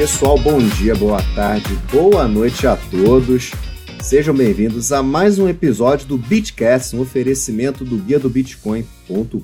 Pessoal, bom dia, boa tarde, boa noite a todos. Sejam bem-vindos a mais um episódio do Bitcast, um oferecimento do guia do bitcoin.com.br.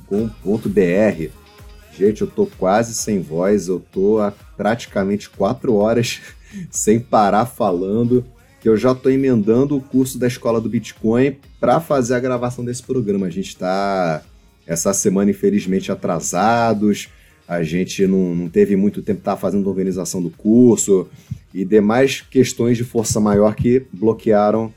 Gente, eu tô quase sem voz, eu tô há praticamente quatro horas sem parar falando, que eu já tô emendando o curso da Escola do Bitcoin para fazer a gravação desse programa. A gente está essa semana, infelizmente, atrasados, a gente não, não teve muito tempo estar fazendo organização do curso e demais questões de força maior que bloquearam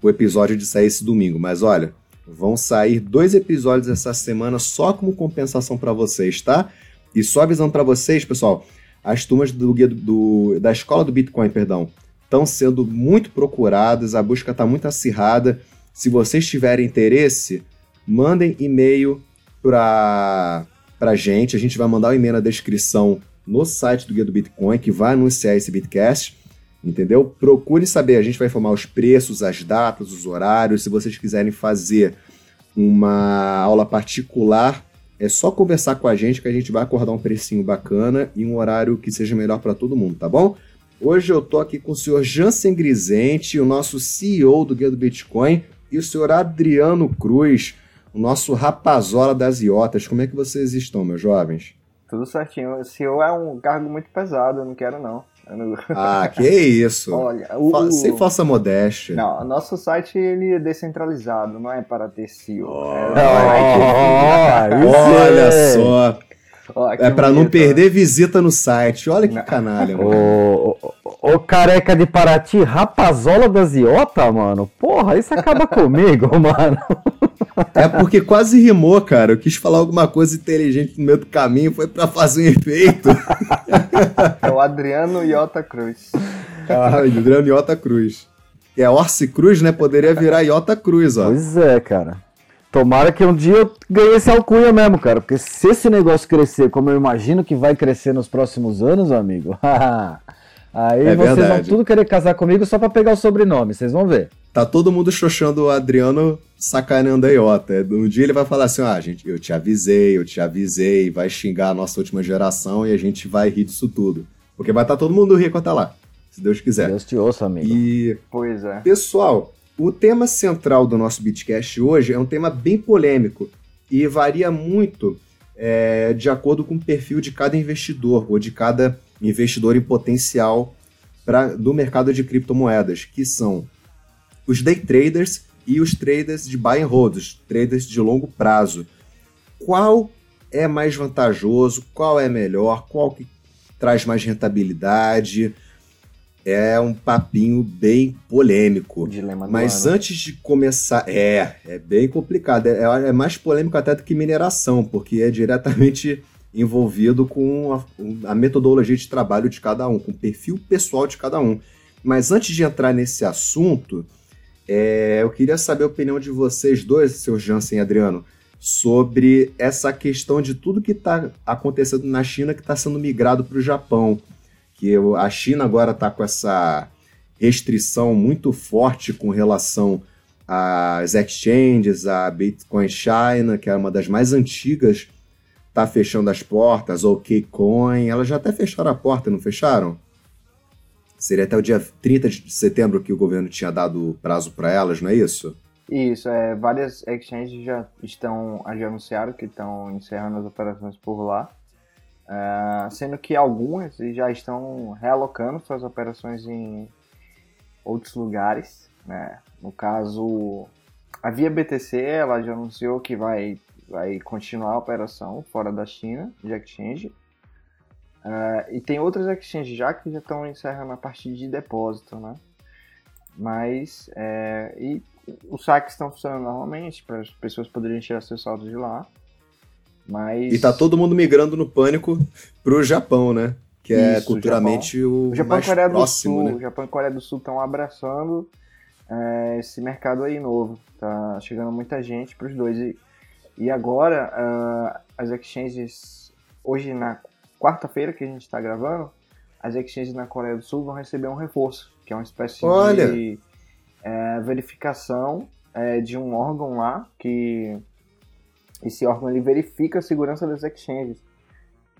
o episódio de sair esse domingo. Mas olha, vão sair dois episódios essa semana só como compensação para vocês, tá? E só avisando para vocês, pessoal, as turmas do, do, da escola do Bitcoin, perdão, estão sendo muito procuradas, a busca está muito acirrada. Se vocês tiverem interesse, mandem e-mail para a gente. A gente vai mandar o um e-mail na descrição no site do Guia do Bitcoin, que vai anunciar esse Bitcast. Entendeu? Procure saber, a gente vai informar os preços, as datas, os horários. Se vocês quiserem fazer uma aula particular, é só conversar com a gente que a gente vai acordar um precinho bacana e um horário que seja melhor para todo mundo, tá bom? Hoje eu tô aqui com o senhor Jansen Grisente, o nosso CEO do Guia do Bitcoin, e o senhor Adriano Cruz, o nosso rapazola das iotas. Como é que vocês estão, meus jovens? Tudo certinho. O CEO é um cargo muito pesado, eu não quero não. Não... Ah, que isso. Olha, o... Sem falsa modéstia. Não, nosso site ele é descentralizado, não é para ter CEO. Oh, é... oh, olha só. Oh, é para não perder visita no site. Olha que canalha, mano. Ô, careca de Paraty, rapazola das Iota, mano. Porra, isso acaba comigo, mano. É porque quase rimou, cara. Eu quis falar alguma coisa inteligente no meio do caminho, foi para fazer um efeito. É o Adriano Iota Cruz. Ah, Adriano Iota Cruz. É Orsi Cruz, né? Poderia virar Iota Cruz, ó. Pois é, cara. Tomara que um dia eu ganhe esse alcunha mesmo, cara. Porque se esse negócio crescer como eu imagino que vai crescer nos próximos anos, amigo. aí é vocês verdade. vão tudo querer casar comigo só para pegar o sobrenome, vocês vão ver. Tá todo mundo xoxando o Adriano sacaneando a Iota. Um dia ele vai falar assim: ah, gente, eu te avisei, eu te avisei, vai xingar a nossa última geração e a gente vai rir disso tudo. Porque vai estar tá todo mundo rico até lá, se Deus quiser. Deus te ouça, amigo. E. Pois é. Pessoal, o tema central do nosso Bitcast hoje é um tema bem polêmico e varia muito é, de acordo com o perfil de cada investidor ou de cada investidor em potencial pra, do mercado de criptomoedas, que são os day traders e os traders de buy and hold, os traders de longo prazo. Qual é mais vantajoso? Qual é melhor? Qual que traz mais rentabilidade? é um papinho bem polêmico. Dilema Mas ano. antes de começar, é, é bem complicado. É, é, mais polêmico até do que mineração, porque é diretamente envolvido com a, a, metodologia de trabalho de cada um, com o perfil pessoal de cada um. Mas antes de entrar nesse assunto, é, eu queria saber a opinião de vocês dois, seu Jansen e Adriano, sobre essa questão de tudo que está acontecendo na China que está sendo migrado para o Japão que a China agora está com essa restrição muito forte com relação às exchanges, a Bitcoin China, que é uma das mais antigas, está fechando as portas, ou Kcoin, elas já até fecharam a porta, não fecharam? Seria até o dia 30 de setembro que o governo tinha dado prazo para elas, não é isso? Isso, é, várias exchanges já estão, já anunciaram que estão encerrando as operações por lá. Uh, sendo que algumas já estão realocando suas operações em outros lugares. Né? No caso, a Via BTC ela já anunciou que vai, vai continuar a operação fora da China de exchange. Uh, e tem outras exchanges já que já estão encerrando a parte de depósito, né? Mas, é, e os saques estão funcionando normalmente, para as pessoas poderem tirar seus saldos de lá. Mas... E tá todo mundo migrando no pânico pro Japão, né? Que é Isso, culturalmente Japão. o, o Japão mais Coreia próximo, do Sul, né? O Japão e Coreia do Sul estão abraçando é, esse mercado aí novo. Tá chegando muita gente para os dois. E, e agora, uh, as exchanges, hoje na quarta-feira que a gente está gravando, as exchanges na Coreia do Sul vão receber um reforço, que é uma espécie Olha. de é, verificação é, de um órgão lá que esse órgão ele verifica a segurança das exchanges.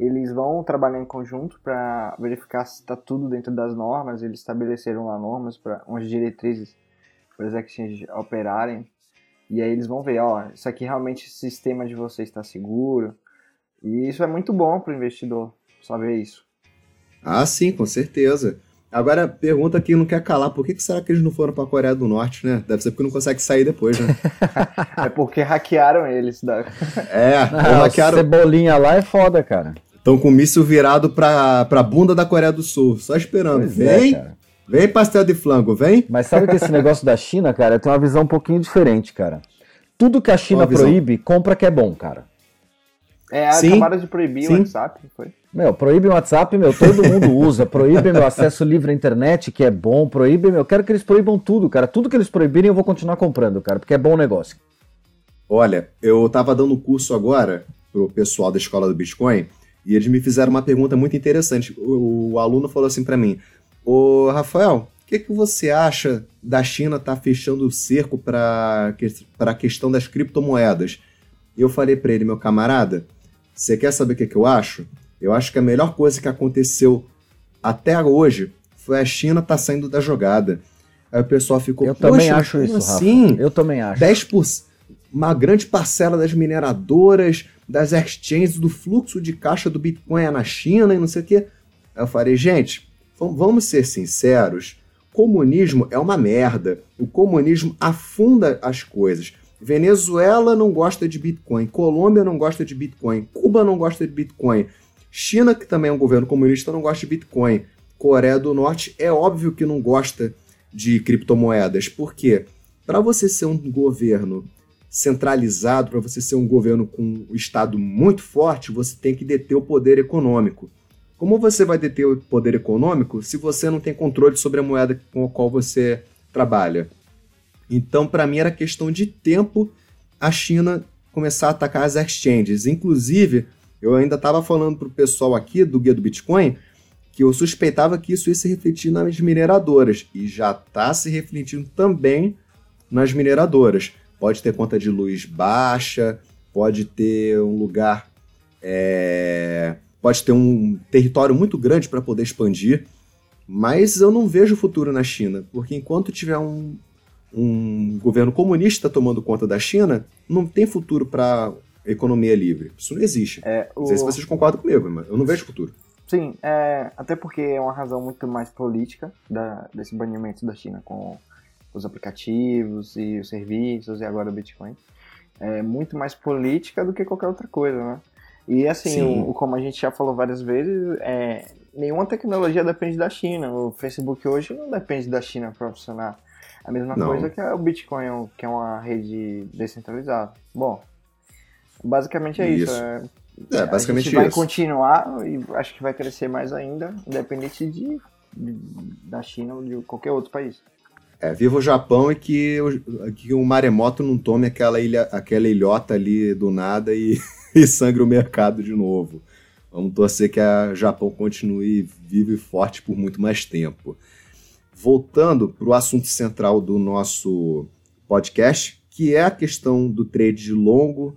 eles vão trabalhar em conjunto para verificar se está tudo dentro das normas. Eles estabeleceram lá normas para umas diretrizes para as exchanges operarem. E aí eles vão ver, ó, isso aqui realmente o sistema de vocês está seguro. E isso é muito bom para o investidor saber isso. Ah, sim, com certeza. Agora, pergunta que não quer calar, por que, que será que eles não foram para a Coreia do Norte, né? Deve ser porque não consegue sair depois, né? é porque hackearam eles. Da... É, não, hackearam... Cebolinha lá é foda, cara. Estão com o míssil virado pra, pra bunda da Coreia do Sul, só esperando. Pois é, vem, é, vem pastel de flango, vem. Mas sabe que esse negócio da China, cara, tem uma visão um pouquinho diferente, cara. Tudo que a China proíbe, compra que é bom, cara. É, Sim. acabaram de proibir Sim. o WhatsApp, foi? Meu, proíbe o WhatsApp, meu, todo mundo usa. Proíbe meu acesso livre à internet, que é bom. Proíbe, meu, quero que eles proíbam tudo, cara. Tudo que eles proibirem eu vou continuar comprando, cara, porque é bom negócio. Olha, eu tava dando curso agora pro pessoal da escola do Bitcoin e eles me fizeram uma pergunta muito interessante. O, o aluno falou assim para mim: Ô Rafael, o que, que você acha da China estar tá fechando o cerco para a questão das criptomoedas? E eu falei para ele, meu camarada, você quer saber o que, que eu acho? Eu acho que a melhor coisa que aconteceu até hoje foi a China estar tá saindo da jogada. Aí o pessoal ficou. Eu também acho isso, assim? Rafa. Eu também acho. 10%, uma grande parcela das mineradoras, das exchanges, do fluxo de caixa do Bitcoin é na China e não sei o quê. Aí eu falei, gente, vamos ser sinceros. Comunismo é uma merda. O comunismo afunda as coisas. Venezuela não gosta de Bitcoin, Colômbia não gosta de Bitcoin, Cuba não gosta de Bitcoin, China, que também é um governo comunista, não gosta de Bitcoin. Coreia do Norte é óbvio que não gosta de criptomoedas. Por quê? Para você ser um governo centralizado, para você ser um governo com um Estado muito forte, você tem que deter o poder econômico. Como você vai deter o poder econômico se você não tem controle sobre a moeda com a qual você trabalha? Então, para mim, era questão de tempo a China começar a atacar as exchanges. Inclusive, eu ainda estava falando para o pessoal aqui do Guia do Bitcoin que eu suspeitava que isso ia se refletir nas mineradoras e já está se refletindo também nas mineradoras. Pode ter conta de luz baixa, pode ter um lugar, é... pode ter um território muito grande para poder expandir, mas eu não vejo futuro na China, porque enquanto tiver um, um governo comunista tomando conta da China, não tem futuro para economia livre. Isso não existe. É, o... Não sei se vocês concordam comigo, mas eu não vejo futuro. Sim, é, até porque é uma razão muito mais política da, desse banimento da China com os aplicativos e os serviços e agora o Bitcoin. É muito mais política do que qualquer outra coisa, né? E assim, o, o, como a gente já falou várias vezes, é, nenhuma tecnologia depende da China. O Facebook hoje não depende da China para funcionar. A mesma não. coisa que o Bitcoin, que é uma rede descentralizada. Bom, Basicamente é isso. isso. É, é, basicamente a gente vai isso. continuar e acho que vai crescer mais ainda, independente de, de, da China ou de qualquer outro país. É, viva o Japão e que, que o maremoto não tome aquela, ilha, aquela ilhota ali do nada e, e sangre o mercado de novo. Vamos torcer que a Japão continue vivo e forte por muito mais tempo. Voltando para o assunto central do nosso podcast, que é a questão do trade longo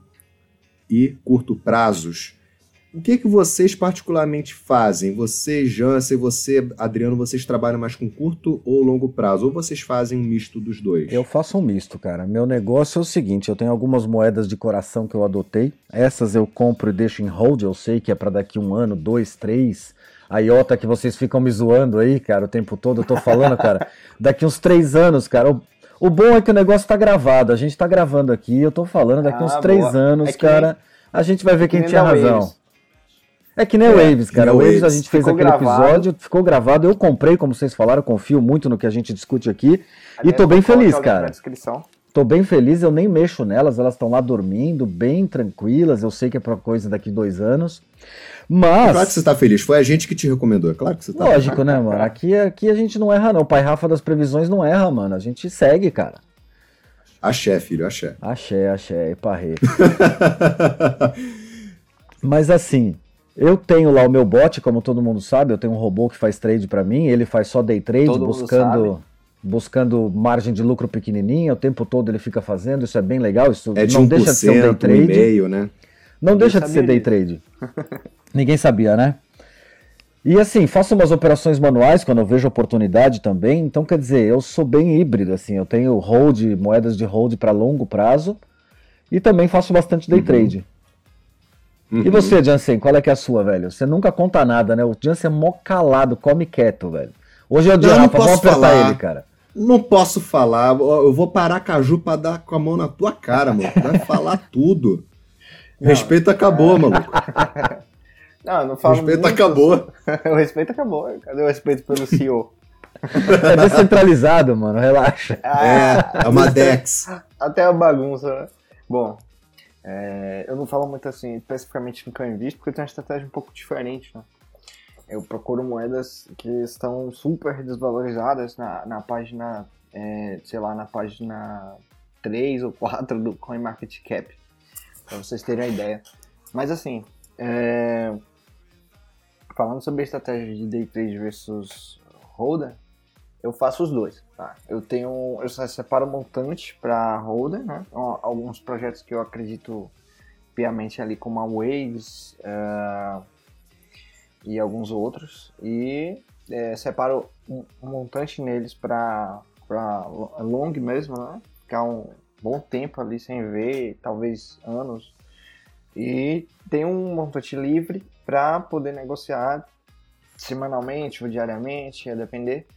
e curto prazos. O que, que vocês particularmente fazem? Você, Jansen, você, Adriano, vocês trabalham mais com curto ou longo prazo? Ou vocês fazem um misto dos dois? Eu faço um misto, cara. Meu negócio é o seguinte: eu tenho algumas moedas de coração que eu adotei. Essas eu compro e deixo em hold. Eu sei que é para daqui um ano, dois, três. A IOTA que vocês ficam me zoando aí, cara, o tempo todo eu tô falando, cara. Daqui uns três anos, cara. O bom é que o negócio tá gravado. A gente tá gravando aqui, eu tô falando, daqui ah, uns três boa. anos, é cara, nem, a gente vai ver é quem tinha razão. Waves. É que nem é, o Waves, cara. O Waves, a gente fez aquele gravado. episódio, ficou gravado. Eu comprei, como vocês falaram, confio muito no que a gente discute aqui. Aliás, e tô bem feliz, cara. Tô bem feliz, eu nem mexo nelas, elas estão lá dormindo, bem tranquilas. Eu sei que é pra coisa daqui dois anos. Mas. Claro que você tá feliz, foi a gente que te recomendou, é claro que você tá Lógico, né, mano? Aqui, aqui a gente não erra, não. O pai Rafa das previsões não erra, mano. A gente segue, cara. Axé, filho, axé. Axé, axé, eparrê. Mas assim, eu tenho lá o meu bot, como todo mundo sabe, eu tenho um robô que faz trade para mim, ele faz só day trade, todo buscando buscando margem de lucro pequenininha, o tempo todo ele fica fazendo, isso é bem legal, isso é de não deixa de ser um day trade. Um meio, né? Não deixa de ser day trade. Ninguém sabia, né? E assim, faço umas operações manuais quando eu vejo oportunidade também. Então, quer dizer, eu sou bem híbrido, assim. Eu tenho hold, moedas de hold para longo prazo e também faço bastante day uhum. trade. Uhum. E você, Jansen, qual é que é a sua, velho? Você nunca conta nada, né? O Jansen é mó calado, come quieto, velho. Hoje é o dia, Rafa, vamos apertar falar. ele, cara. Não posso falar, eu vou parar caju pra dar com a mão na tua cara, mano. Vai falar tudo. Não. Respeito acabou, maluco. Não, não falo Respeito muito... acabou. o respeito acabou. Cadê o respeito pelo CEO? é descentralizado, mano, relaxa. Ah, é, é uma Dex. Até a bagunça, né? Bom, é, eu não falo muito assim, especificamente no invisto, porque eu tenho uma estratégia um pouco diferente, né? Eu procuro moedas que estão super desvalorizadas na, na página, é, sei lá, na página 3 ou 4 do CoinMarketCap, para vocês terem uma ideia. Mas assim, é, falando sobre a estratégia de day trade versus holder, eu faço os dois. Tá? Eu tenho, eu separo montante para holder, né? Alguns projetos que eu acredito piamente ali, como a Waves uh, e alguns outros, e é, separo um, montante neles para long mesmo, né? Ficar um bom tempo ali sem ver, talvez anos. E tem um montante livre para poder negociar semanalmente ou diariamente, a depender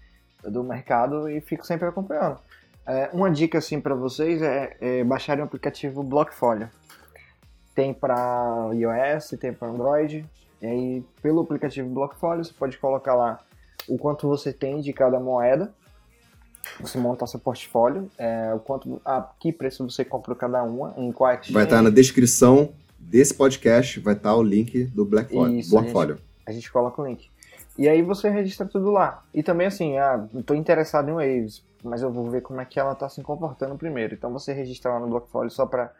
do mercado e fico sempre acompanhando. É, uma dica assim para vocês é, é baixarem o aplicativo Blockfolio. Tem para iOS, tem para Android. E aí, pelo aplicativo Blockfolio, você pode colocar lá o quanto você tem de cada moeda. Você monta seu portfólio, é, o quanto, a que preço você comprou cada uma, em qual exchange. Vai estar na descrição desse podcast, vai estar o link do Blackfolio. Isso, Blockfolio. A gente, a gente coloca o link. E aí você registra tudo lá. E também assim, ah, estou interessado em Waves, mas eu vou ver como é que ela está se comportando primeiro. Então você registra lá no Blockfolio só para uh,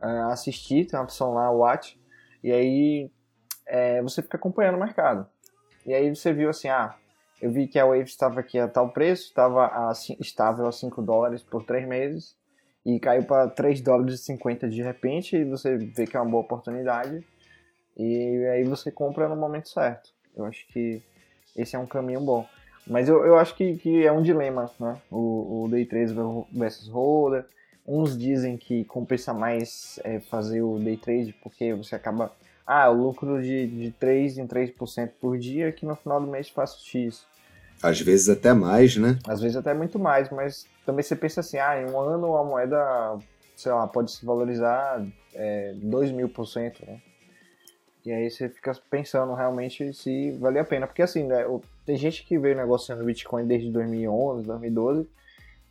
ah, assistir, tem uma opção lá, Watch, e aí é, você fica acompanhando o mercado. E aí você viu assim, ah, eu vi que a Waves estava aqui a tal preço, estava a, estável a 5 dólares por 3 meses, e caiu para 3 dólares e 50 de repente, e você vê que é uma boa oportunidade, e aí você compra no momento certo. Eu acho que esse é um caminho bom. Mas eu, eu acho que, que é um dilema, né? O, o Day 3 versus Holder. Uns dizem que compensa mais é, fazer o Day Trade porque você acaba. Ah, o lucro de, de 3 em 3% por dia que no final do mês faço X. Às vezes até mais, né? Às vezes até muito mais, mas também você pensa assim, ah, em um ano a moeda, sei lá, pode se valorizar é, 2 mil por cento, né? E aí você fica pensando realmente se vale a pena. Porque assim, né, tem gente que veio negociando Bitcoin desde 2011, 2012,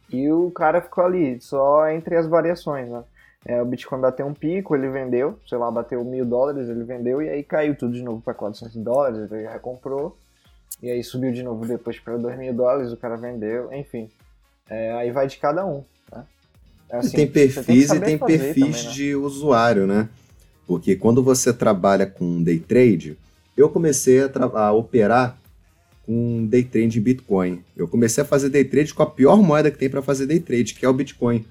e o cara ficou ali, só entre as variações, né? É, o Bitcoin bateu um pico, ele vendeu, sei lá, bateu mil dólares, ele vendeu, e aí caiu tudo de novo para 400 dólares, ele recomprou, e aí subiu de novo depois para 2 mil dólares, o cara vendeu, enfim. É, aí vai de cada um. Né? É assim, tem perfis tem e tem perfis também, né? de usuário, né? Porque quando você trabalha com day trade, eu comecei a, a operar com day trade em Bitcoin. Eu comecei a fazer day trade com a pior moeda que tem para fazer day trade, que é o Bitcoin.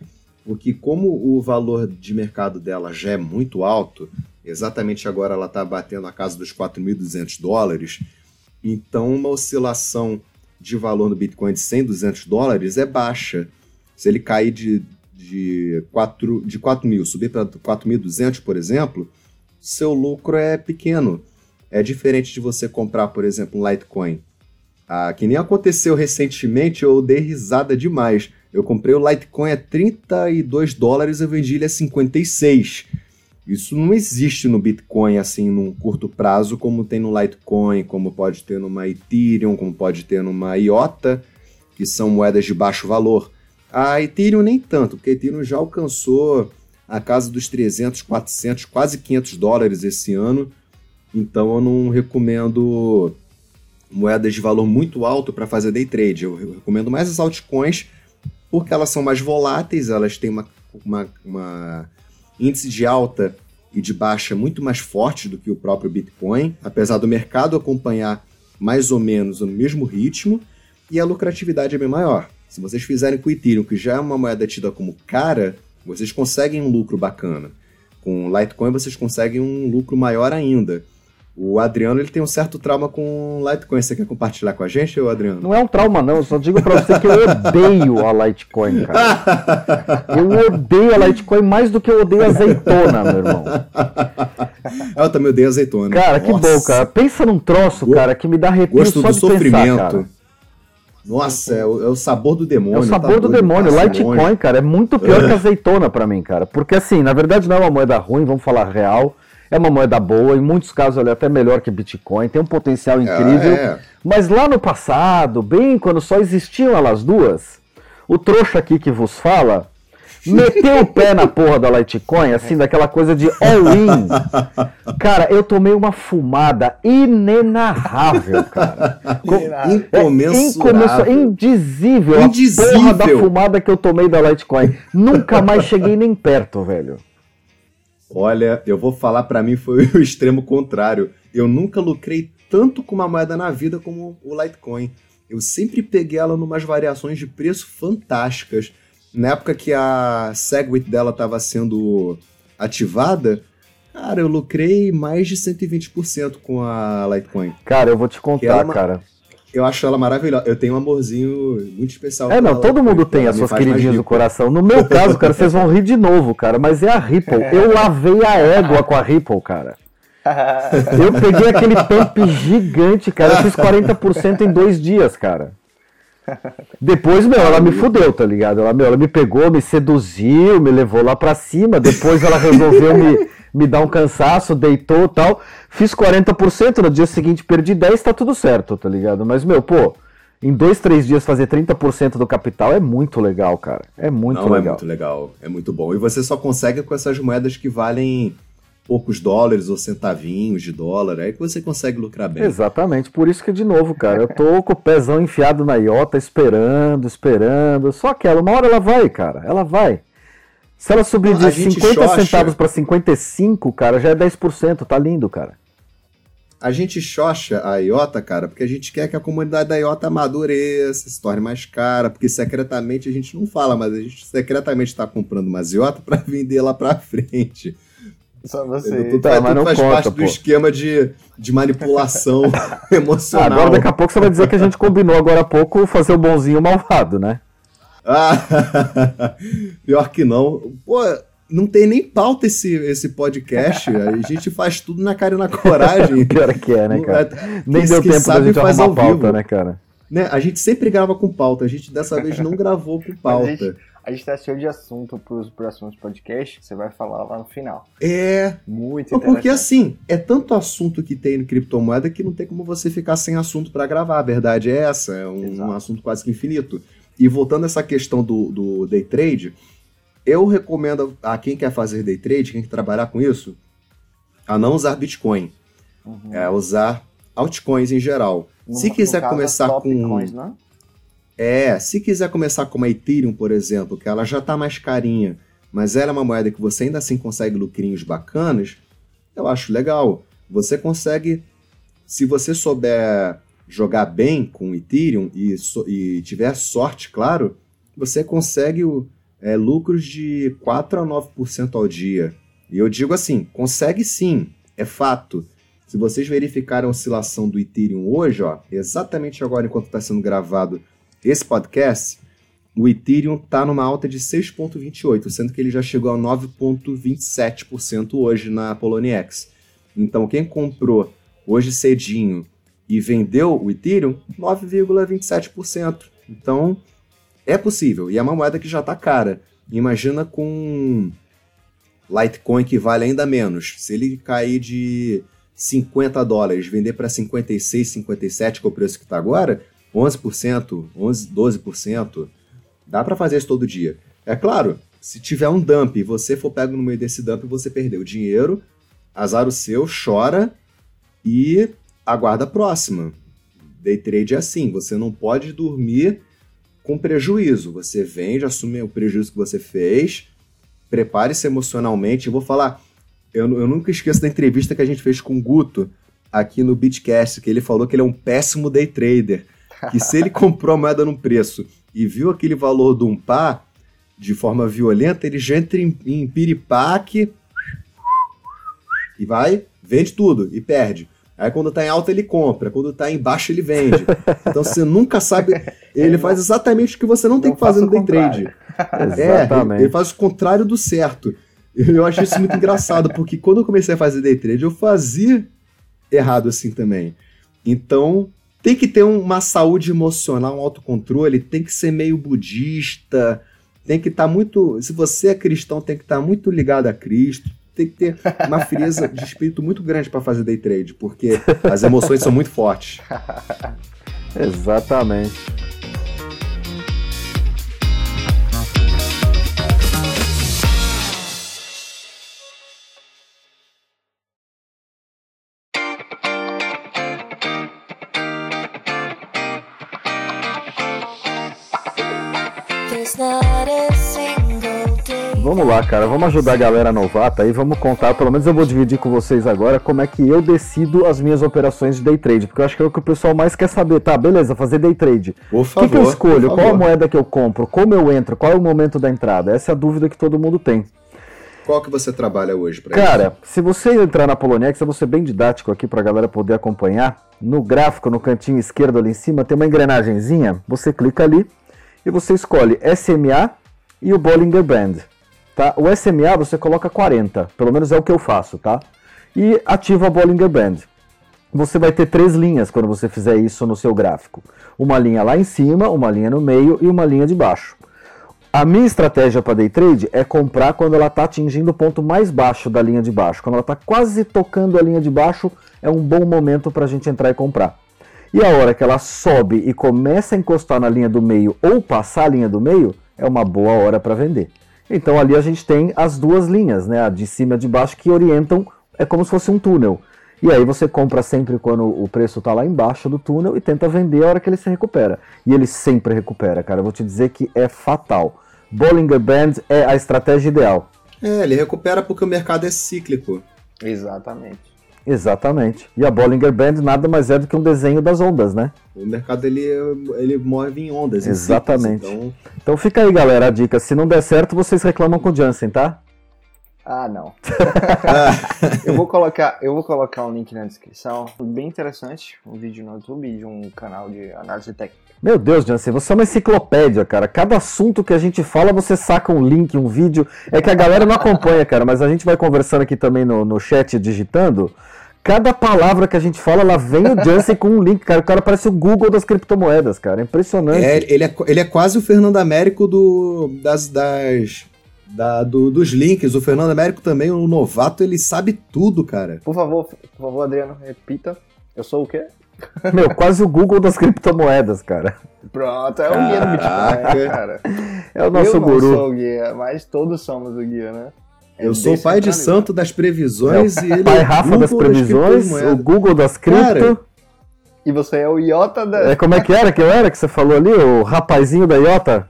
Porque como o valor de mercado dela já é muito alto, exatamente agora ela está batendo a casa dos 4.200 dólares, então uma oscilação de valor no Bitcoin de 100, 200 dólares é baixa. Se ele cair de de 4, de 4 mil subir para 4.200, por exemplo, seu lucro é pequeno. É diferente de você comprar, por exemplo, um Litecoin. Ah, que nem aconteceu recentemente, eu dei risada demais. Eu comprei o Litecoin a 32 dólares e vendi ele a 56. Isso não existe no Bitcoin assim num curto prazo, como tem no Litecoin, como pode ter numa Ethereum, como pode ter numa IOTA, que são moedas de baixo valor. A Ethereum nem tanto, porque a Ethereum já alcançou a casa dos 300, 400, quase 500 dólares esse ano. Então eu não recomendo moedas de valor muito alto para fazer day trade. Eu recomendo mais as altcoins porque elas são mais voláteis, elas têm uma, uma, uma índice de alta e de baixa muito mais forte do que o próprio Bitcoin, apesar do mercado acompanhar mais ou menos no mesmo ritmo e a lucratividade é bem maior. Se vocês fizerem com o Ethereum, que já é uma moeda tida como cara, vocês conseguem um lucro bacana. Com Litecoin vocês conseguem um lucro maior ainda. O Adriano ele tem um certo trauma com Litecoin. Você quer compartilhar com a gente, ô Adriano? Não é um trauma, não. Eu só digo pra você que eu odeio a Litecoin, cara. Eu odeio a Litecoin mais do que eu odeio a azeitona, meu irmão. Eu também odeio azeitona. Cara, Nossa. que bom, cara. Pensa num troço, cara, que me dá arrepio Gosto só do de sofrimento. Pensar, Nossa, é o, é o, sabor do demônio. É o sabor tá do demônio. Litecoin, cara, é muito pior que azeitona para mim, cara. Porque assim, na verdade não é uma moeda ruim, vamos falar real. É uma moeda boa, em muitos casos ela é até melhor que Bitcoin, tem um potencial incrível. É. Mas lá no passado, bem quando só existiam elas duas, o trouxa aqui que vos fala meteu o pé na porra da Litecoin, assim, daquela coisa de all-in. Cara, eu tomei uma fumada inenarrável, cara. Incomensurável. É, indizível, indizível. A porra da fumada que eu tomei da Litecoin. Nunca mais cheguei nem perto, velho. Olha, eu vou falar para mim foi o extremo contrário. Eu nunca lucrei tanto com uma moeda na vida como o Litecoin. Eu sempre peguei ela numas variações de preço fantásticas. Na época que a Segwit dela estava sendo ativada, cara, eu lucrei mais de 120% com a Litecoin. Cara, eu vou te contar, uma... cara. Eu acho ela maravilhosa. Eu tenho um amorzinho muito especial. É, não, todo mundo tem as suas queridinhas do coração. No meu caso, cara, vocês vão rir de novo, cara, mas é a Ripple. Eu lavei a égua com a Ripple, cara. Eu peguei aquele pump gigante, cara. Eu fiz 40% em dois dias, cara. Depois, meu, ela me fudeu, tá ligado? Ela, meu, ela me pegou, me seduziu, me levou lá pra cima. Depois ela resolveu me, me dar um cansaço, deitou tal. Fiz 40%, no dia seguinte perdi 10%, tá tudo certo, tá ligado? Mas, meu, pô, em dois, três dias fazer 30% do capital é muito legal, cara. É muito Não, legal. é muito legal, é muito bom. E você só consegue com essas moedas que valem poucos dólares ou centavinhos de dólar, aí que você consegue lucrar bem. Exatamente, por isso que, de novo, cara, eu tô com o pezão enfiado na iota, esperando, esperando, só aquela, uma hora ela vai, cara, ela vai. Se ela subir de 50 xoxa. centavos para 55, cara, já é 10%, tá lindo, cara. A gente xoxa a IOTA, cara, porque a gente quer que a comunidade da IOTA amadureça, se torne mais cara, porque secretamente a gente não fala, mas a gente secretamente está comprando umas IOTA para vender lá para frente. Só você. Tudo, tá, mas não faz conta, parte pô. do esquema de, de manipulação emocional. agora daqui a pouco você vai dizer que a gente combinou agora há pouco fazer o bonzinho malvado, né? Ah, pior que não. Pô, não tem nem pauta esse, esse podcast. A gente faz tudo na cara e na coragem. pior que é, né, cara? Nem deu tempo da gente faz arrumar pauta, vivo. né, cara? Né? A gente sempre grava com pauta. A gente dessa vez não gravou com pauta. A gente tá cheio de assunto para os próximos podcasts que você vai falar lá no final. É. Muito Porque assim, é tanto assunto que tem no criptomoeda que não tem como você ficar sem assunto para gravar. A verdade é essa. É um, um, assunto quase que infinito. E voltando a essa questão do, do day trade, eu recomendo a quem quer fazer day trade, quem quer trabalhar com isso, a não usar Bitcoin. Uhum. É usar altcoins em geral. No, Se quiser começar com. Né? É, se quiser começar com uma Ethereum, por exemplo, que ela já está mais carinha, mas ela é uma moeda que você ainda assim consegue lucrinhos bacanas, eu acho legal. Você consegue, se você souber jogar bem com Ethereum e, so, e tiver sorte, claro, você consegue é, lucros de 4 a 9% ao dia. E eu digo assim, consegue sim, é fato. Se vocês verificarem a oscilação do Ethereum hoje, ó, exatamente agora enquanto está sendo gravado esse podcast, o Ethereum está numa alta de 6,28, sendo que ele já chegou a 9,27% hoje na Poloniex. Então, quem comprou hoje cedinho e vendeu o Ethereum, 9,27%. Então, é possível. E é uma moeda que já está cara. Imagina com Litecoin que vale ainda menos. Se ele cair de 50 dólares, vender para 56, 57, que é o preço que está agora, 11%, 11, 12%. Dá para fazer isso todo dia. É claro, se tiver um dump e você for pego no meio desse dump, você perdeu dinheiro, azar o seu, chora e aguarda a próxima. Day trade é assim, você não pode dormir com prejuízo. Você vende, assume o prejuízo que você fez, prepare-se emocionalmente. Eu vou falar, eu, eu nunca esqueço da entrevista que a gente fez com o Guto aqui no Bitcast, que ele falou que ele é um péssimo day trader que se ele comprou a moeda num preço e viu aquele valor de um par de forma violenta, ele já entra em, em piripaque e vai, vende tudo e perde. Aí quando tá em alta ele compra, quando tá em baixo ele vende. Então você nunca sabe. Ele faz exatamente o que você não, não tem que fazer no day trade. Exatamente. É, ele faz o contrário do certo. Eu achei isso muito engraçado, porque quando eu comecei a fazer day trade, eu fazia errado assim também. Então, tem que ter uma saúde emocional, um autocontrole, tem que ser meio budista, tem que estar tá muito. Se você é cristão, tem que estar tá muito ligado a Cristo, tem que ter uma frieza de espírito muito grande para fazer day trade, porque as emoções são muito fortes. Exatamente. Vamos lá, cara, vamos ajudar a galera novata aí, vamos contar, pelo menos eu vou dividir com vocês agora como é que eu decido as minhas operações de day trade, porque eu acho que é o que o pessoal mais quer saber. Tá, beleza, fazer day trade. Por favor. O que, que eu escolho? Qual a moeda que eu compro? Como eu entro? Qual é o momento da entrada? Essa é a dúvida que todo mundo tem. Qual que você trabalha hoje para Cara, isso? se você entrar na Poloniex, eu vou ser bem didático aqui para a galera poder acompanhar. No gráfico, no cantinho esquerdo ali em cima, tem uma engrenagemzinha. Você clica ali e você escolhe SMA e o Bollinger Band. Tá? O SMA você coloca 40, pelo menos é o que eu faço, tá? E ativa a Bollinger Band. Você vai ter três linhas quando você fizer isso no seu gráfico. Uma linha lá em cima, uma linha no meio e uma linha de baixo. A minha estratégia para day trade é comprar quando ela está atingindo o ponto mais baixo da linha de baixo. Quando ela está quase tocando a linha de baixo, é um bom momento para a gente entrar e comprar. E a hora que ela sobe e começa a encostar na linha do meio ou passar a linha do meio, é uma boa hora para vender. Então ali a gente tem as duas linhas, né, a de cima e a de baixo, que orientam, é como se fosse um túnel. E aí você compra sempre quando o preço está lá embaixo do túnel e tenta vender a hora que ele se recupera. E ele sempre recupera, cara. Eu vou te dizer que é fatal. Bollinger Band é a estratégia ideal. É, ele recupera porque o mercado é cíclico. Exatamente. Exatamente. E a Bollinger Band nada mais é do que um desenho das ondas, né? O mercado ele, ele move em ondas. Exatamente. Em ciclos, então... então fica aí, galera, a dica. Se não der certo, vocês reclamam com o Jansen, tá? Ah, não. eu vou colocar, eu vou colocar um link na descrição. Bem interessante, um vídeo no YouTube de um canal de análise técnica. Meu Deus, Jansen, você é uma enciclopédia, cara. Cada assunto que a gente fala, você saca um link, um vídeo. É que a galera não acompanha, cara, mas a gente vai conversando aqui também no, no chat digitando. Cada palavra que a gente fala, ela vem o Jansen com um link, cara. O cara parece o Google das criptomoedas, cara. É impressionante. É, ele, é, ele é quase o Fernando Américo do, das, das, da, do, dos links. O Fernando Américo também, o novato, ele sabe tudo, cara. Por favor, por favor, Adriano, repita. Eu sou o quê? Meu, quase o Google das criptomoedas, cara. Pronto, é o guia do Bitcoin, cara. É o nosso Eu guru. Eu não sou o guia, mas todos somos o guia, né? Eu é sou pai de santo das previsões é, e ele pai Rafa Google das previsões, das o Google das cripto. Cara, e você é o Iota da. É, como é que era que eu era que você falou ali? O rapazinho da Iota?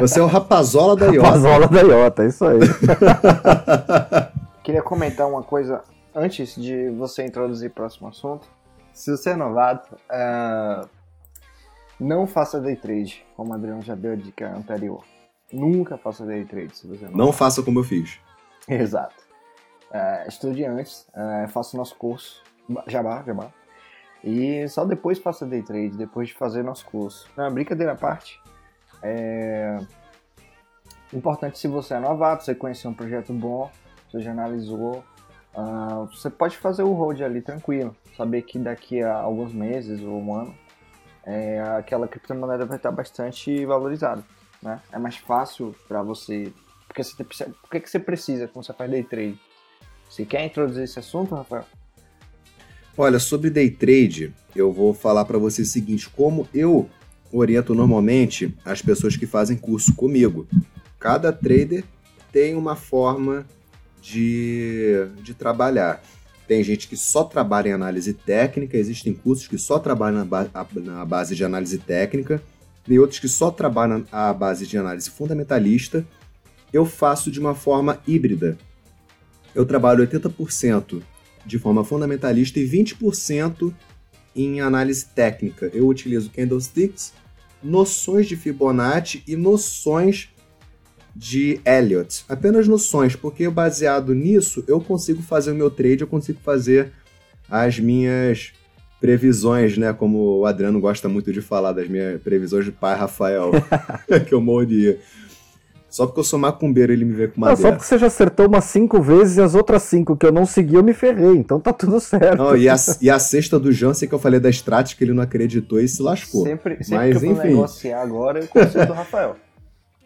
Você é o rapazola da Iota. Rapazola da Iota, é isso aí. Queria comentar uma coisa antes de você introduzir o próximo assunto. Se você é novato, uh, não faça day trade, como o Adriano já deu a dica anterior. Nunca faça day trade se você não. Não faça como eu fiz. Exato. Uh, estude antes, uh, faça nosso curso. Jabá, jabá. E só depois faça day trade, depois de fazer nosso curso. Não, brincadeira à parte. É importante se você é novato, você conheceu um projeto bom, você já analisou, uh, você pode fazer o hold ali tranquilo. Saber que daqui a alguns meses ou um ano, é, aquela criptomoeda vai estar bastante valorizada né? É mais fácil para você. Porque você precisa... Por que, que você precisa quando você faz day trade? Você quer introduzir esse assunto, Rafael? Olha, sobre day trade, eu vou falar para você o seguinte: como eu oriento normalmente as pessoas que fazem curso comigo. Cada trader tem uma forma de, de trabalhar. Tem gente que só trabalha em análise técnica, existem cursos que só trabalham na, ba na base de análise técnica tem outros que só trabalham à base de análise fundamentalista. Eu faço de uma forma híbrida. Eu trabalho 80% de forma fundamentalista e 20% em análise técnica. Eu utilizo candlesticks, noções de Fibonacci e noções de Elliott. Apenas noções, porque baseado nisso eu consigo fazer o meu trade, eu consigo fazer as minhas previsões, né? Como o Adriano gosta muito de falar das minhas previsões de pai Rafael, que eu morria. Só porque eu sou macumbeiro ele me vê com uma não, Só porque você já acertou umas cinco vezes e as outras cinco que eu não segui eu me ferrei, então tá tudo certo. Não, e, a, e a sexta do Jansen que eu falei da Strat que ele não acreditou e se lascou. Sempre, sempre Mas, que eu enfim. negociar agora eu consigo do Rafael.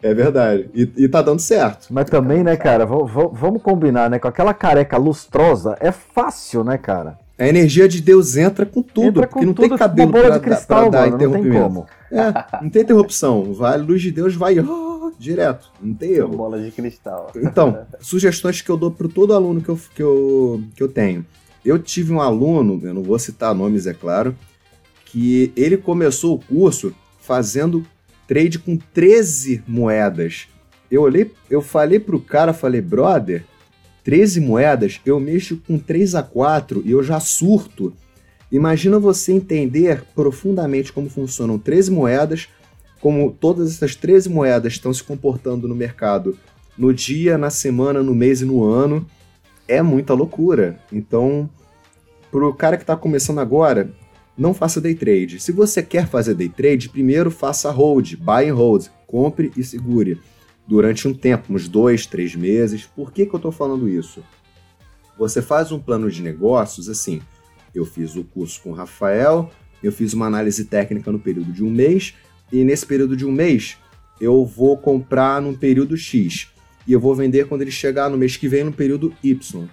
É verdade. E, e tá dando certo. Mas também, né, cara, vamos combinar, né? Com aquela careca lustrosa, é fácil, né, cara? A energia de Deus entra com tudo, entra com porque não tudo, tem cabelo pra, cristal, pra dar mano, interrompimento. Não tem, é, não tem interrupção. Vai, a luz de Deus vai oh, direto, não tem erro. Bola de cristal. Então, sugestões que eu dou para todo aluno que eu, que, eu, que eu tenho. Eu tive um aluno, eu não vou citar nomes, é claro, que ele começou o curso fazendo trade com 13 moedas. Eu olhei, eu falei pro cara, falei, brother, 13 moedas, eu mexo com 3 a 4 e eu já surto. Imagina você entender profundamente como funcionam 13 moedas, como todas essas 13 moedas estão se comportando no mercado no dia, na semana, no mês e no ano. É muita loucura. Então, pro cara que está começando agora, não faça day trade. Se você quer fazer day trade, primeiro faça hold, buy and hold, compre e segure durante um tempo, uns dois, três meses. Por que, que eu estou falando isso? Você faz um plano de negócios assim. Eu fiz o curso com o Rafael, eu fiz uma análise técnica no período de um mês, e nesse período de um mês eu vou comprar num período X e eu vou vender quando ele chegar no mês que vem no período Y.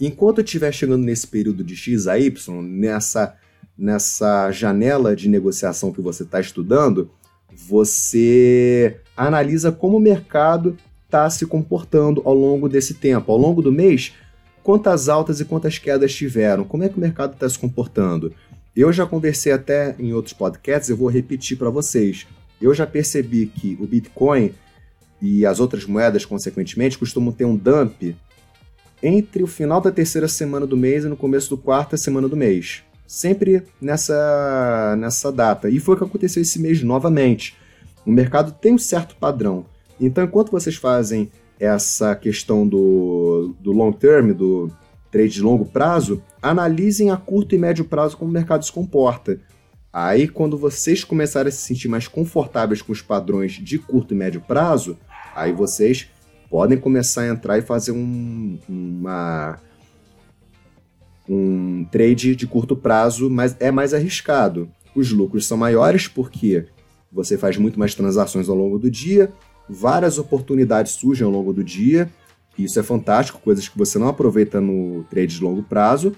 Enquanto eu estiver chegando nesse período de X a Y, nessa, nessa janela de negociação que você está estudando, você analisa como o mercado está se comportando ao longo desse tempo. Ao longo do mês, quantas altas e quantas quedas tiveram, como é que o mercado está se comportando. Eu já conversei até em outros podcasts, eu vou repetir para vocês. Eu já percebi que o Bitcoin e as outras moedas, consequentemente, costumam ter um dump entre o final da terceira semana do mês e no começo do quarta semana do mês sempre nessa, nessa data. E foi o que aconteceu esse mês novamente. O mercado tem um certo padrão. Então, enquanto vocês fazem essa questão do, do long term, do trade de longo prazo, analisem a curto e médio prazo como o mercado se comporta. Aí, quando vocês começarem a se sentir mais confortáveis com os padrões de curto e médio prazo, aí vocês podem começar a entrar e fazer um, uma, um trade de curto prazo, mas é mais arriscado. Os lucros são maiores porque você faz muito mais transações ao longo do dia, várias oportunidades surgem ao longo do dia, isso é fantástico, coisas que você não aproveita no trade de longo prazo.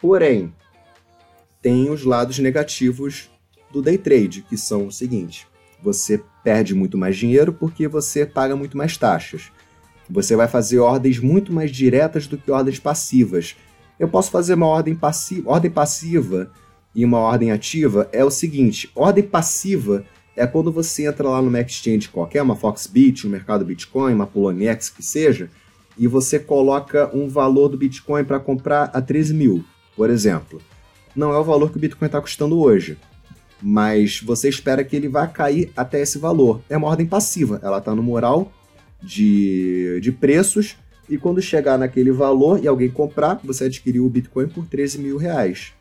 Porém, tem os lados negativos do day trade, que são o seguinte: você perde muito mais dinheiro porque você paga muito mais taxas. Você vai fazer ordens muito mais diretas do que ordens passivas eu posso fazer uma ordem passiva. Ordem passiva e uma ordem ativa é o seguinte: ordem passiva é quando você entra lá numa exchange qualquer, uma Foxbit, um mercado Bitcoin, uma Poloniex, que seja, e você coloca um valor do Bitcoin para comprar a 13 mil, por exemplo. Não é o valor que o Bitcoin está custando hoje, mas você espera que ele vá cair até esse valor. É uma ordem passiva, ela está no moral de, de preços e quando chegar naquele valor e alguém comprar, você adquiriu o Bitcoin por 13 mil reais.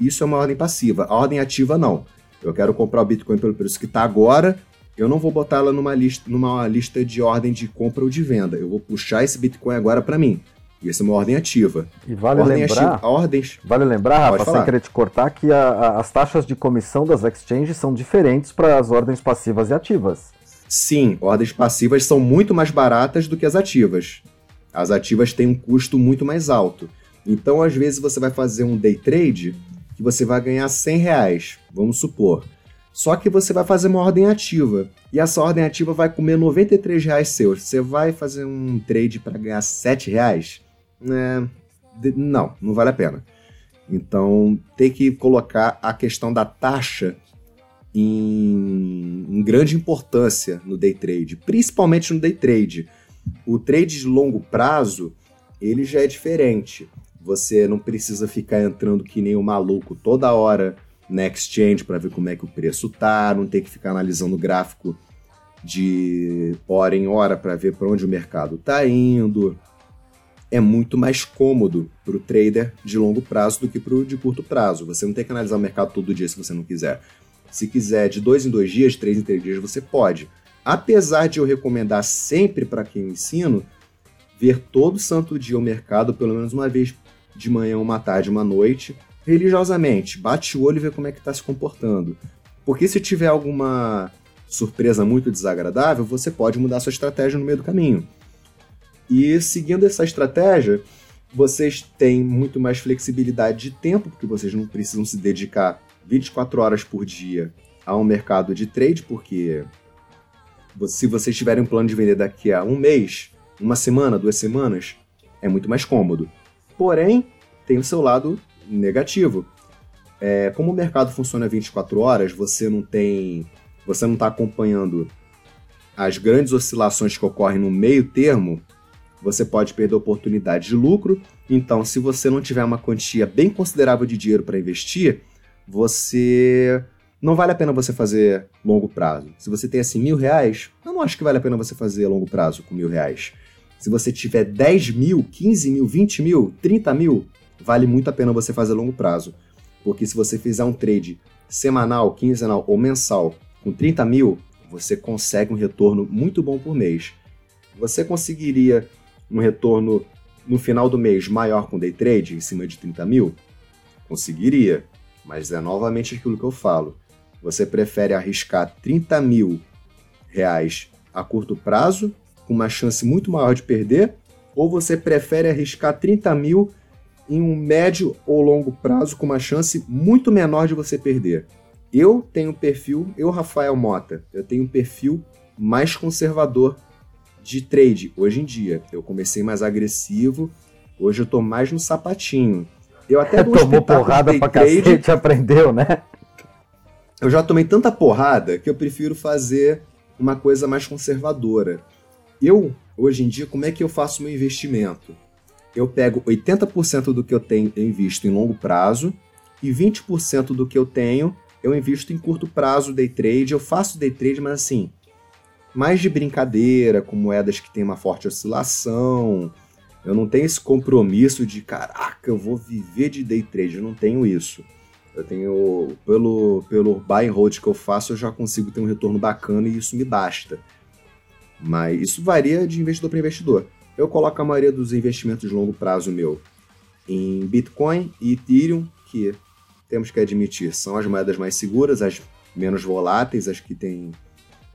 Isso é uma ordem passiva. A ordem ativa, não. Eu quero comprar o Bitcoin pelo preço que está agora, eu não vou botar ela numa lista, numa lista de ordem de compra ou de venda. Eu vou puxar esse Bitcoin agora para mim. Essa é uma ordem ativa. E vale ordem lembrar, ativa, ordens, vale lembrar, Rafa, sem querer te cortar, que a, a, as taxas de comissão das exchanges são diferentes para as ordens passivas e ativas. Sim, ordens passivas são muito mais baratas do que as ativas. As ativas têm um custo muito mais alto. Então, às vezes, você vai fazer um day trade que você vai ganhar 100 reais, vamos supor. Só que você vai fazer uma ordem ativa. E essa ordem ativa vai comer 93 reais seus. Você vai fazer um trade para ganhar 7 reais? É, não, não vale a pena. Então, tem que colocar a questão da taxa em, em grande importância no day trade, principalmente no day trade o trade de longo prazo, ele já é diferente. Você não precisa ficar entrando que nem um maluco toda hora na exchange para ver como é que o preço tá, não tem que ficar analisando o gráfico de hora em hora para ver para onde o mercado está indo. é muito mais cômodo para o trader de longo prazo do que para o de curto prazo. Você não tem que analisar o mercado todo dia se você não quiser. Se quiser de dois em dois dias, três em três dias, você pode. Apesar de eu recomendar sempre para quem eu ensino ver todo santo dia o mercado, pelo menos uma vez de manhã, uma tarde, uma noite, religiosamente. Bate o olho e vê como é que está se comportando. Porque se tiver alguma surpresa muito desagradável, você pode mudar sua estratégia no meio do caminho. E seguindo essa estratégia, vocês têm muito mais flexibilidade de tempo, porque vocês não precisam se dedicar 24 horas por dia a um mercado de trade, porque se vocês tiverem um plano de vender daqui a um mês, uma semana, duas semanas, é muito mais cômodo. Porém, tem o seu lado negativo. É, como o mercado funciona 24 horas, você não tem. Você não está acompanhando as grandes oscilações que ocorrem no meio termo, você pode perder oportunidade de lucro. Então, se você não tiver uma quantia bem considerável de dinheiro para investir, você não vale a pena você fazer longo prazo. Se você tem assim mil reais, eu não acho que vale a pena você fazer longo prazo com mil reais. Se você tiver 10 mil, 15 mil, 20 mil, 30 mil, vale muito a pena você fazer longo prazo. Porque se você fizer um trade semanal, quinzenal ou mensal com 30 mil, você consegue um retorno muito bom por mês. Você conseguiria um retorno no final do mês maior com day trade, em cima de 30 mil? Conseguiria, mas é novamente aquilo que eu falo. Você prefere arriscar 30 mil reais a curto prazo, com uma chance muito maior de perder, ou você prefere arriscar 30 mil em um médio ou longo prazo com uma chance muito menor de você perder? Eu tenho um perfil, eu, Rafael Mota, eu tenho um perfil mais conservador de trade hoje em dia. Eu comecei mais agressivo, hoje eu tô mais no sapatinho. Eu até Tomou porrada pra trade, cacete, aprendeu, né? Eu já tomei tanta porrada que eu prefiro fazer uma coisa mais conservadora. Eu, hoje em dia, como é que eu faço meu investimento? Eu pego 80% do que eu tenho eu invisto em longo prazo e 20% do que eu tenho eu invisto em curto prazo, day trade. Eu faço day trade, mas assim, mais de brincadeira, com moedas que tem uma forte oscilação. Eu não tenho esse compromisso de, caraca, eu vou viver de day trade, eu não tenho isso. Eu tenho, pelo, pelo buy and hold que eu faço, eu já consigo ter um retorno bacana e isso me basta. Mas isso varia de investidor para investidor. Eu coloco a maioria dos investimentos de longo prazo meu em Bitcoin e Ethereum, que temos que admitir são as moedas mais seguras, as menos voláteis, as que têm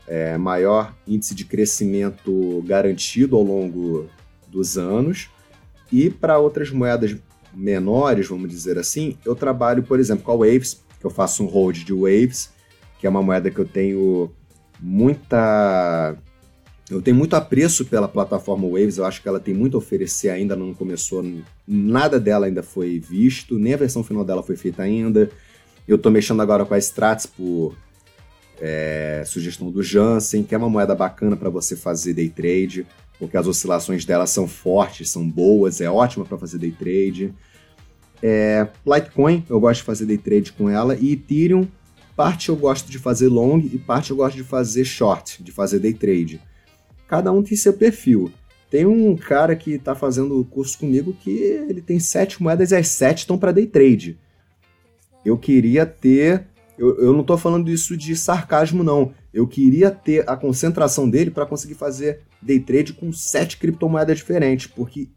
é, maior índice de crescimento garantido ao longo dos anos. E para outras moedas menores, vamos dizer assim, eu trabalho, por exemplo, com a Waves, que eu faço um hold de Waves, que é uma moeda que eu tenho muita. Eu tenho muito apreço pela plataforma Waves, eu acho que ela tem muito a oferecer ainda, não começou, nada dela ainda foi visto, nem a versão final dela foi feita ainda. Eu estou mexendo agora com a Strats por é, sugestão do Jansen, que é uma moeda bacana para você fazer day trade, porque as oscilações dela são fortes, são boas, é ótima para fazer day trade. É, Litecoin, eu gosto de fazer day trade com ela, e Ethereum, parte eu gosto de fazer long e parte eu gosto de fazer short, de fazer day trade. Cada um tem seu perfil. Tem um cara que está fazendo curso comigo que ele tem sete moedas e as sete estão para day trade. Eu queria ter eu, eu não estou falando isso de sarcasmo, não. Eu queria ter a concentração dele para conseguir fazer day trade com sete criptomoedas diferentes, porque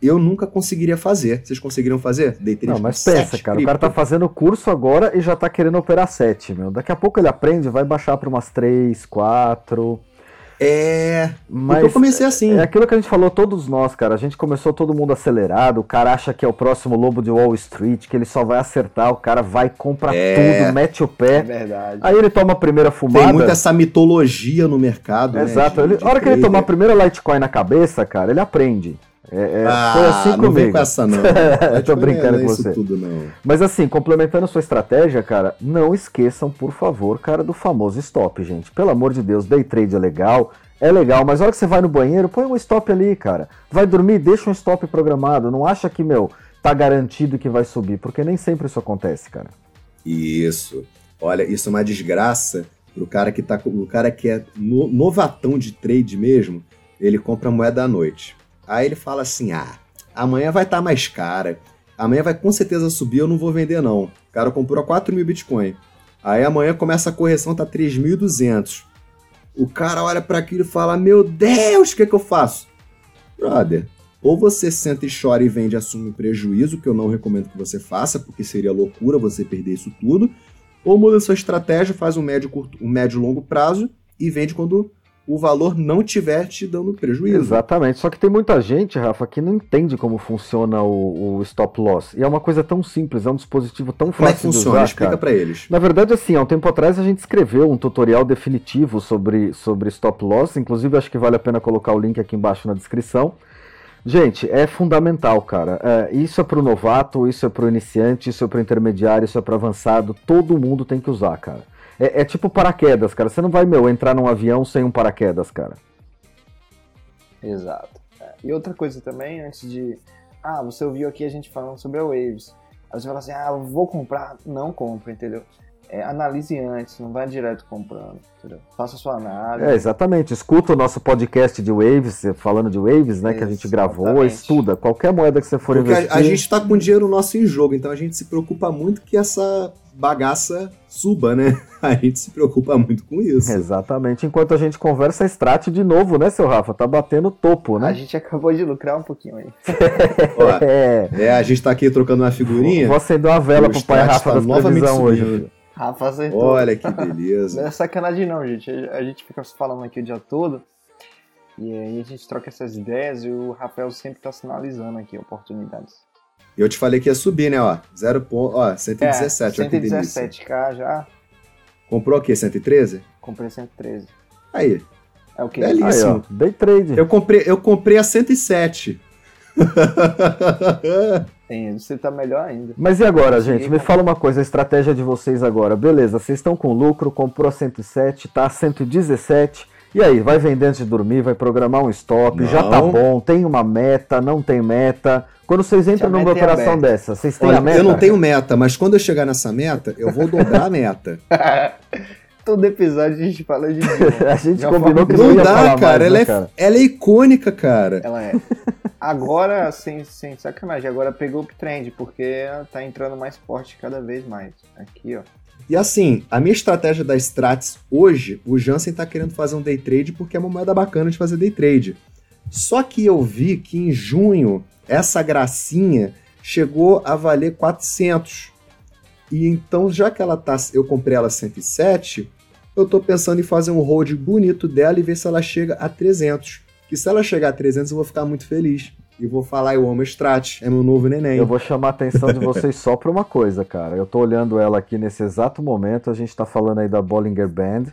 eu nunca conseguiria fazer. Vocês conseguiriam fazer day trade Não, mas pensa, cara, cripto? o cara tá fazendo curso agora e já tá querendo operar sete, meu. Daqui a pouco ele aprende, vai baixar para umas três, quatro. É. Mas eu comecei assim. É aquilo que a gente falou, todos nós, cara. A gente começou todo mundo acelerado. O cara acha que é o próximo lobo de Wall Street, que ele só vai acertar. O cara vai, compra é, tudo, mete o pé. É verdade. Aí ele toma a primeira fumada. Tem muita essa mitologia no mercado. Né, Exato. Né, de, a hora que ele tomar a primeira Litecoin na cabeça, cara, ele aprende. É, é, ah, foi assim não comigo. Com essa não. eu tô brincando é, com você. Tudo, Mas assim, complementando a sua estratégia, cara, não esqueçam, por favor, cara, do famoso stop, gente. Pelo amor de Deus, day trade é legal, é legal, mas a hora que você vai no banheiro, põe um stop ali, cara. Vai dormir, deixa um stop programado. Não acha que, meu, tá garantido que vai subir, porque nem sempre isso acontece, cara. Isso. Olha, isso é uma desgraça pro cara que tá o cara que é no, novatão de trade mesmo, ele compra moeda à noite. Aí ele fala assim: "Ah, amanhã vai estar tá mais cara. Amanhã vai com certeza subir, eu não vou vender não. O cara comprou a 4 mil Bitcoin. Aí amanhã começa a correção, tá 3.200. O cara olha para aquilo e fala: Meu Deus, o que, é que eu faço? Brother, ou você senta e chora e vende e assume prejuízo, que eu não recomendo que você faça, porque seria loucura você perder isso tudo. Ou muda sua estratégia, faz um médio, curto, um médio longo prazo e vende quando o valor não tiver te dando prejuízo. Exatamente. Só que tem muita gente, Rafa, que não entende como funciona o, o stop loss. E é uma coisa tão simples, é um dispositivo tão como fácil é que funciona? Usar, Explica para eles. Na verdade, assim, há um tempo atrás a gente escreveu um tutorial definitivo sobre, sobre stop loss. Inclusive, acho que vale a pena colocar o link aqui embaixo na descrição. Gente, é fundamental, cara. É, isso é para o novato, isso é para o iniciante, isso é para o intermediário, isso é para avançado. Todo mundo tem que usar, cara. É, é, tipo paraquedas, cara. Você não vai, meu, entrar num avião sem um paraquedas, cara. Exato. É. E outra coisa também, antes de. Ah, você ouviu aqui a gente falando sobre a Waves. Aí você fala assim, ah, vou comprar. Não compra, entendeu? É, analise antes, não vai direto comprando, entendeu? Faça sua análise. É, exatamente. Escuta o nosso podcast de Waves, falando de Waves, né, que a gente gravou, estuda qualquer moeda que você for Porque investir. A, a gente está com dinheiro nosso em jogo, então a gente se preocupa muito que essa bagaça suba, né? A gente se preocupa muito com isso. Exatamente. Enquanto a gente conversa, a Strat de novo, né, seu Rafa? Tá batendo topo, né? A gente acabou de lucrar um pouquinho aí. Ó, é. é. a gente tá aqui trocando uma figurinha. Vou acender uma vela pro pai Rafa tá das previsão hoje. Rafa acertou. Olha que beleza. não é sacanagem não, gente. A gente fica falando aqui o dia todo. E aí a gente troca essas ideias e o Rafael sempre tá sinalizando aqui oportunidades. Eu te falei que ia subir, né, ó. 0 ponto, ó, 117, é, 117k já. Comprou o quê? 113? Comprei 113. Aí. É o quê? Belíssimo. Aí, ó, day trade. Eu comprei, eu comprei a 107. Tem, você tá melhor ainda. Mas e agora, gente? Me fala uma coisa, a estratégia de vocês agora. Beleza, vocês estão com lucro, comprou a 107, tá a 117. E aí, vai vender antes de dormir, vai programar um stop, não. já tá bom, tem uma meta, não tem meta. Quando vocês entram numa operação dessa, vocês têm Olha, a meta? Eu não tenho meta, mas quando eu chegar nessa meta, eu vou dobrar a meta. Todo episódio a gente fala de A gente Já combinou que não, não dá, cara. Mais, ela, né, é, cara? ela é icônica, cara. Ela é. Agora, sem, sem sacanagem, agora pegou o uptrend, porque tá entrando mais forte cada vez mais. Aqui, ó. E assim, a minha estratégia da Strats hoje, o Jansen tá querendo fazer um day trade porque é uma moeda bacana de fazer day trade. Só que eu vi que em junho, essa gracinha chegou a valer 400. E então, já que ela tá, eu comprei ela 107, eu tô pensando em fazer um hold bonito dela e ver se ela chega a 300 que se ela chegar a 300 eu vou ficar muito feliz. E vou falar, eu amo Strat, é meu novo neném. Eu vou chamar a atenção de vocês só para uma coisa, cara. Eu tô olhando ela aqui nesse exato momento, a gente tá falando aí da Bollinger Band.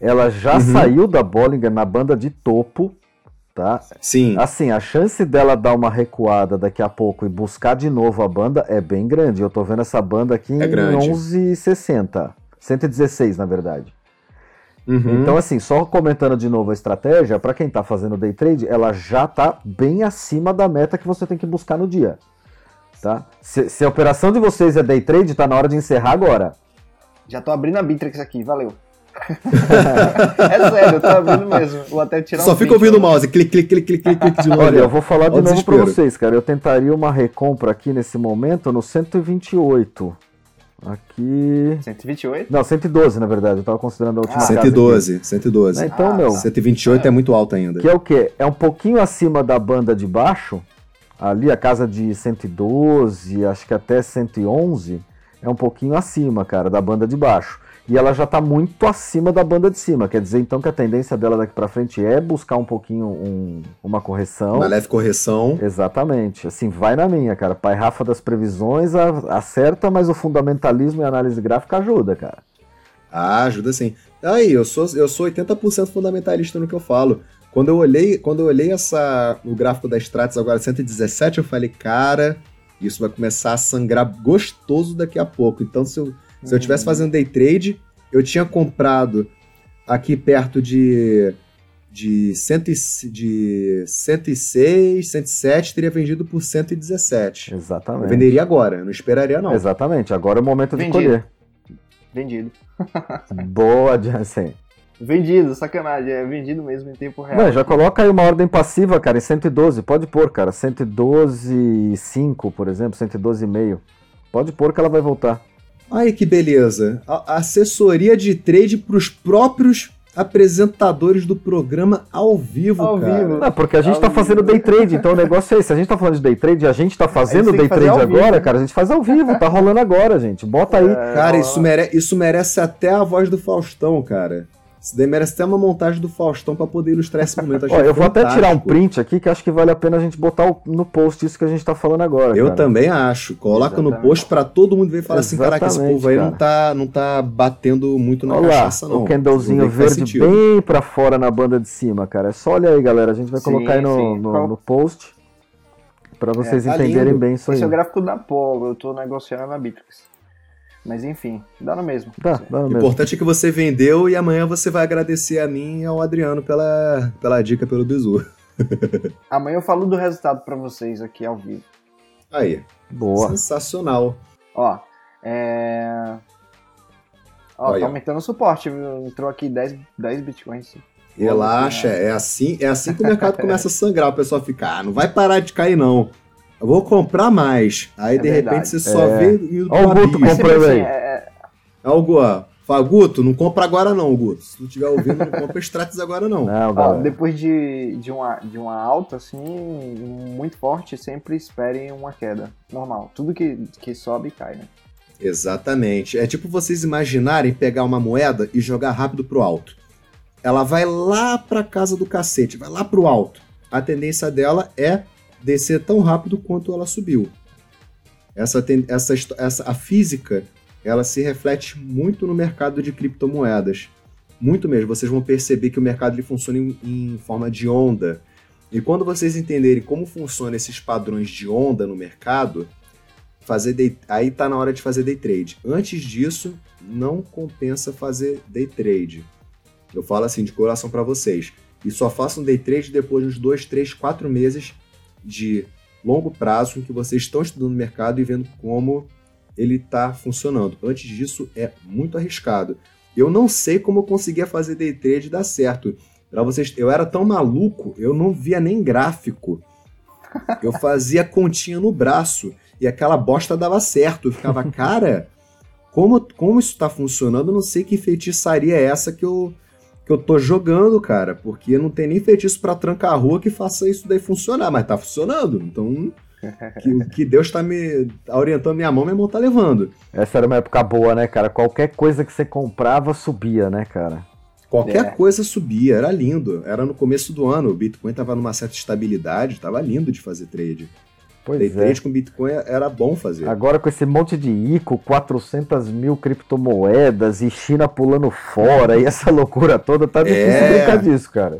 Ela já uhum. saiu da Bollinger na banda de topo, tá? Sim. Assim, a chance dela dar uma recuada daqui a pouco e buscar de novo a banda é bem grande. Eu tô vendo essa banda aqui é em 11,60. 116, na verdade. Uhum. Então, assim, só comentando de novo a estratégia, para quem está fazendo day trade, ela já está bem acima da meta que você tem que buscar no dia. Tá? Se, se a operação de vocês é day trade, está na hora de encerrar agora. Já estou abrindo a Bittrex aqui, valeu. é sério, eu tô abrindo mesmo. Vou até tirar Só um fica ouvindo o mouse, clique, clique, clique, clique, clique de novo. Olha, eu vou falar de novo para vocês, cara. Eu tentaria uma recompra aqui nesse momento no 128. Aqui. 128? Não, 112, na verdade. Eu tava considerando a última ah, 112, casa 112. Então, ah, meu. 128 é. é muito alto ainda. Que é o quê? É um pouquinho acima da banda de baixo. Ali, a casa de 112, acho que até 111. É um pouquinho acima, cara, da banda de baixo e ela já está muito acima da banda de cima. Quer dizer, então, que a tendência dela daqui para frente é buscar um pouquinho um, uma correção. Uma leve correção. Exatamente. Assim, vai na minha, cara. Pai Rafa das previsões acerta, mas o fundamentalismo e a análise gráfica ajuda, cara. Ah, ajuda sim. Aí, eu sou, eu sou 80% fundamentalista no que eu falo. Quando eu olhei, quando eu olhei essa, o gráfico da Stratos agora 117, eu falei, cara, isso vai começar a sangrar gostoso daqui a pouco. Então, se eu se eu estivesse fazendo day trade, eu tinha comprado aqui perto de de, cento, de 106, 107, teria vendido por 117. Exatamente. Eu venderia agora, não esperaria não. Exatamente, agora é o momento Vendido. de colher. Vendido. Boa, Jansen. Vendido, sacanagem, é vendido mesmo em tempo real. Não, já coloca aí uma ordem passiva, cara, em 112, pode pôr, cara, 112,5, por exemplo, 112,5. Pode pôr que ela vai voltar. Aí que beleza. A assessoria de trade para os próprios apresentadores do programa ao vivo, ao cara. Vivo. Não, porque a gente ao tá fazendo day trade, então o negócio é esse. A gente tá falando de day trade e a gente tá fazendo day trade agora, vivo. cara, a gente faz ao vivo, tá rolando agora, gente. Bota aí. É, cara, isso, mere isso merece até a voz do Faustão, cara. Isso daí merece até uma montagem do Faustão para poder ilustrar esse momento. Ó, eu vou até tirar um print aqui que acho que vale a pena a gente botar no post isso que a gente tá falando agora. Eu cara. também acho. Coloca Exatamente. no post para todo mundo ver e falar assim: caraca, esse povo aí não tá, não tá batendo muito na Olha cachaça, lá, não. O candlezinho verde bem para fora na banda de cima, cara. É só olha aí, galera. A gente vai sim, colocar aí no, no, no post para vocês é, tá entenderem lindo. bem isso aí. Esse é o gráfico da Polo. Eu tô negociando na Bitrix. Mas enfim, dá no mesmo. Dá, dá no o importante é que você vendeu e amanhã você vai agradecer a mim e ao Adriano pela, pela dica pelo bizu. amanhã eu falo do resultado para vocês aqui ao vivo. Aí. Boa. Sensacional. Ó, é. Ó, Olha. tá aumentando o suporte, viu? Entrou aqui 10, 10 bitcoins. Relaxa, é assim, é assim que o mercado começa a sangrar. O pessoal fica, ah, não vai parar de cair, não. Eu vou comprar mais. Aí, é de verdade. repente, você só é. vê Olha o Guto comprando aí. É, é o Guto. Fala, Guto, não compra agora não, Guto. Se tu estiver ouvindo, não compra Stratos agora não. não Ó, depois de, de, uma, de uma alta, assim, muito forte, sempre esperem uma queda. Normal. Tudo que, que sobe, cai, né? Exatamente. É tipo vocês imaginarem pegar uma moeda e jogar rápido pro alto. Ela vai lá pra casa do cacete, vai lá pro alto. A tendência dela é descer tão rápido quanto ela subiu. Essa, essa, essa, a física ela se reflete muito no mercado de criptomoedas. Muito mesmo. Vocês vão perceber que o mercado ele funciona em, em forma de onda. E quando vocês entenderem como funcionam esses padrões de onda no mercado, fazer day, aí está na hora de fazer day trade. Antes disso, não compensa fazer day trade. Eu falo assim de coração para vocês. E só façam day trade depois de uns 2, 3, 4 meses de longo prazo em que vocês estão estudando o mercado e vendo como ele está funcionando. Antes disso, é muito arriscado. Eu não sei como eu conseguia fazer day trade dar certo. Para vocês, eu era tão maluco, eu não via nem gráfico. Eu fazia continha no braço e aquela bosta dava certo. Eu ficava, cara, como, como isso está funcionando? Eu não sei que feitiçaria é essa que eu que eu tô jogando, cara, porque não tem nem feitiço para trancar a rua que faça isso daí funcionar, mas tá funcionando. Então, que, que Deus tá me orientando minha mão, minha mão tá levando. Essa era uma época boa, né, cara? Qualquer coisa que você comprava subia, né, cara? Qualquer é. coisa subia, era lindo. Era no começo do ano, o Bitcoin tava numa certa estabilidade, tava lindo de fazer trade. Pois Day é. trade com Bitcoin era bom fazer. Agora com esse monte de ICO, 400 mil criptomoedas e China pulando fora e essa loucura toda, tá difícil é... brincar disso, cara.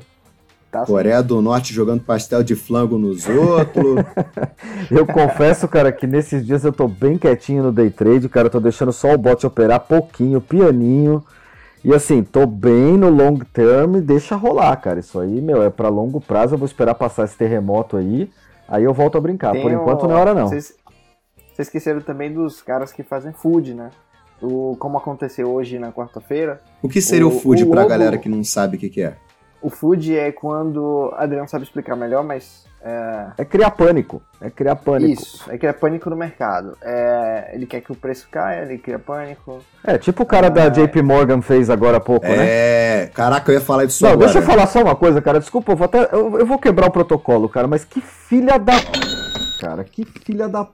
Tá Coreia do Norte jogando pastel de flango nos outros. eu confesso, cara, que nesses dias eu tô bem quietinho no day trade, cara, tô deixando só o bot operar pouquinho, pianinho. E assim, tô bem no long term, deixa rolar, cara. Isso aí, meu, é para longo prazo, eu vou esperar passar esse terremoto aí. Aí eu volto a brincar. Tem Por enquanto o... não é hora não. Vocês esqueceram também dos caras que fazem food, né? O, como aconteceu hoje na quarta-feira. O que seria o, o food o pra lobo, galera que não sabe o que, que é? O food é quando. Adriano sabe explicar melhor, mas. É... é criar pânico. É criar pânico. Isso, é criar pânico no mercado. É... Ele quer que o preço caia, ele cria pânico. É, tipo o cara é... da JP Morgan fez agora há pouco, é... né? É, caraca, eu ia falar disso Não, agora. deixa eu falar só uma coisa, cara. Desculpa, eu vou até. Eu, eu vou quebrar o protocolo, cara, mas que filha da. Cara, que filha da.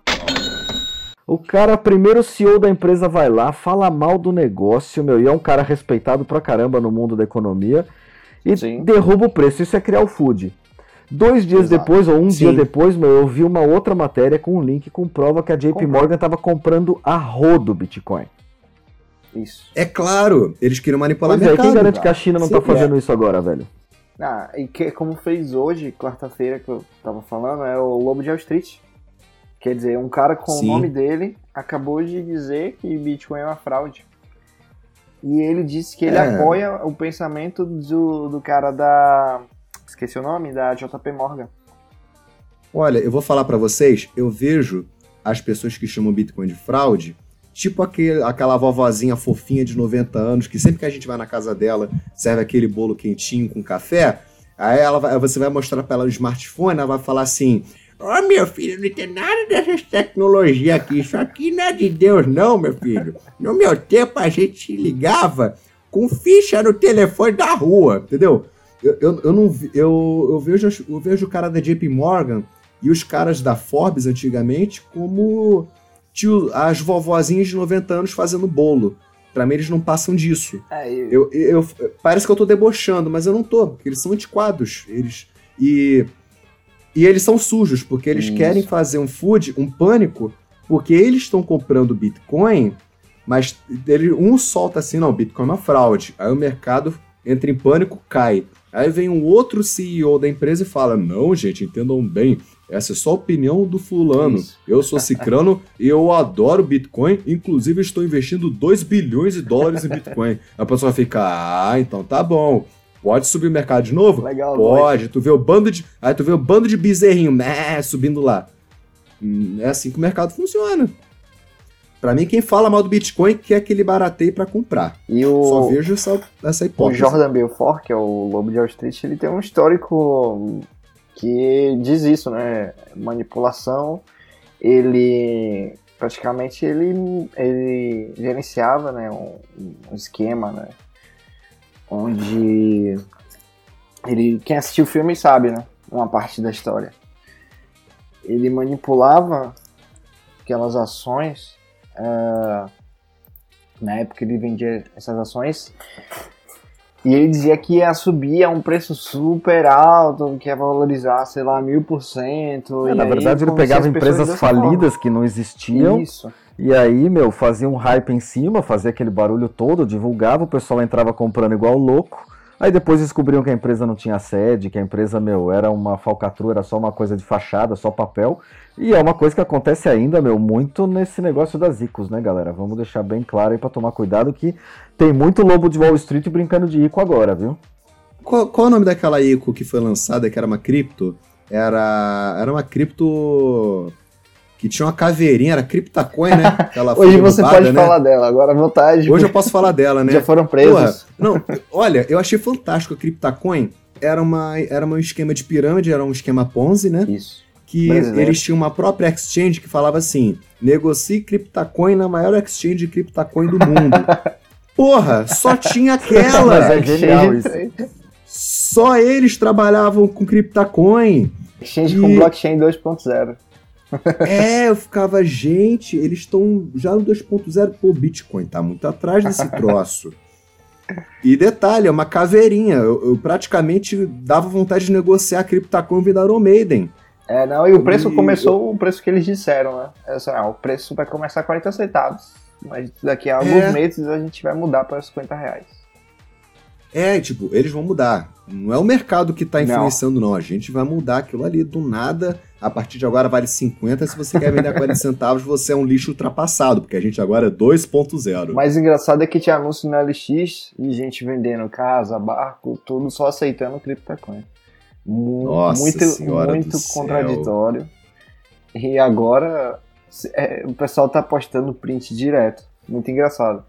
O cara, primeiro CEO da empresa vai lá, fala mal do negócio, meu, e é um cara respeitado pra caramba no mundo da economia e Sim. derruba o preço. Isso é criar o food. Dois dias Exato. depois, ou um Sim. dia depois, meu, eu vi uma outra matéria com um link com prova que a JP Morgan estava comprando a rodo Bitcoin. Isso. É claro, eles queriam manipular pois o mercado. É, quem garante que a China não está fazendo é. isso agora, velho? Ah, e que, como fez hoje, quarta-feira, que eu tava falando, é o Lobo de Wall Street. Quer dizer, um cara com Sim. o nome dele acabou de dizer que Bitcoin é uma fraude. E ele disse que ele é. apoia o pensamento do, do cara da. Esqueci o nome? Da JP Morgan. Olha, eu vou falar para vocês, eu vejo as pessoas que chamam Bitcoin de fraude tipo aquele, aquela vovozinha fofinha de 90 anos, que sempre que a gente vai na casa dela, serve aquele bolo quentinho com café. Aí ela vai, você vai mostrar para ela o smartphone, ela vai falar assim: Ó, oh, meu filho, não tem nada dessas tecnologias aqui. Isso aqui não é de Deus, não, meu filho. No meu tempo a gente ligava com ficha no telefone da rua, entendeu? Eu, eu, eu não eu, eu, vejo, eu vejo o cara da JP Morgan e os caras da Forbes antigamente como tio, as vovozinhas de 90 anos fazendo bolo. Pra mim, eles não passam disso. É, eu... Eu, eu... parece que eu tô debochando, mas eu não tô, porque eles são antiquados. Eles. E e eles são sujos, porque eles Isso. querem fazer um food, um pânico, porque eles estão comprando Bitcoin, mas ele, um solta assim, não, Bitcoin é uma fraude. Aí o mercado entra em pânico, cai. Aí vem um outro CEO da empresa e fala: Não, gente, entendam bem, essa é só a opinião do fulano. Isso. Eu sou cicrano e eu adoro Bitcoin, inclusive estou investindo 2 bilhões de dólares em Bitcoin. A pessoa fica: Ah, então tá bom. Pode subir o mercado de novo? Legal, Pode. Tu vê o bando de. Aí tu vê o bando de bezerrinho, né, subindo lá. Hum, é assim que o mercado funciona. Para mim, quem fala mal do Bitcoin quer que ele barateie para comprar. E o... Só vejo essa, essa hipótese. O Jordan Belfort, que é o Lobo de Wall Street, ele tem um histórico que diz isso, né? Manipulação. Ele praticamente ele, ele gerenciava né, um, um esquema, né? onde ele quem assistiu o filme sabe, né? Uma parte da história. Ele manipulava aquelas ações. Uh, na época ele vendia essas ações e ele dizia que ia subir a um preço super alto, que ia valorizar, sei lá, mil por cento. É, na verdade, ele pegava empresas falidas forma. que não existiam. Isso. E aí, meu, fazia um hype em cima, fazia aquele barulho todo, divulgava, o pessoal entrava comprando igual louco. Aí depois descobriam que a empresa não tinha sede, que a empresa, meu, era uma falcatrua, era só uma coisa de fachada, só papel. E é uma coisa que acontece ainda, meu, muito nesse negócio das ICOs, né, galera? Vamos deixar bem claro aí pra tomar cuidado que tem muito lobo de Wall Street brincando de ICO agora, viu? Qual, qual é o nome daquela ICO que foi lançada, que era uma cripto? Era, era uma cripto que tinha uma caveirinha, era CryptoCoin, né? Hoje você pode né? falar dela, agora à vontade. Hoje eu posso falar dela, né? Já foram presos. Porra, não, olha, eu achei fantástico a CryptoCoin. Era, uma, era um esquema de pirâmide, era um esquema Ponzi, né? Isso. Que eles tinham uma própria exchange que falava assim: negocie CryptoCoin na maior exchange de CryptoCoin do mundo. Porra, só tinha aquela. Mas é genial isso. Só eles trabalhavam com CryptoCoin. Exchange e... com blockchain 2.0 é, eu ficava, gente, eles estão já no 2.0, pô, Bitcoin tá muito atrás desse troço. E detalhe, é uma caveirinha. Eu, eu, praticamente dava vontade de negociar a CryptoCoin e Iron Maiden. É, não, e o preço e, começou eu... o preço que eles disseram, né? É, assim, ah, o preço vai começar a 40 centavos. Mas daqui a alguns é. meses a gente vai mudar para 50 reais. É, tipo, eles vão mudar. Não é o mercado que tá influenciando, não. não. A gente vai mudar aquilo ali do nada a partir de agora vale 50. Se você quer vender a 40 centavos, você é um lixo ultrapassado, porque a gente agora é 2.0. O mais engraçado é que tinha anúncio na LX e gente vendendo casa, barco, tudo só aceitando CryptoCoin. Nossa muito, muito contraditório. E agora é, o pessoal tá postando print direto. Muito engraçado.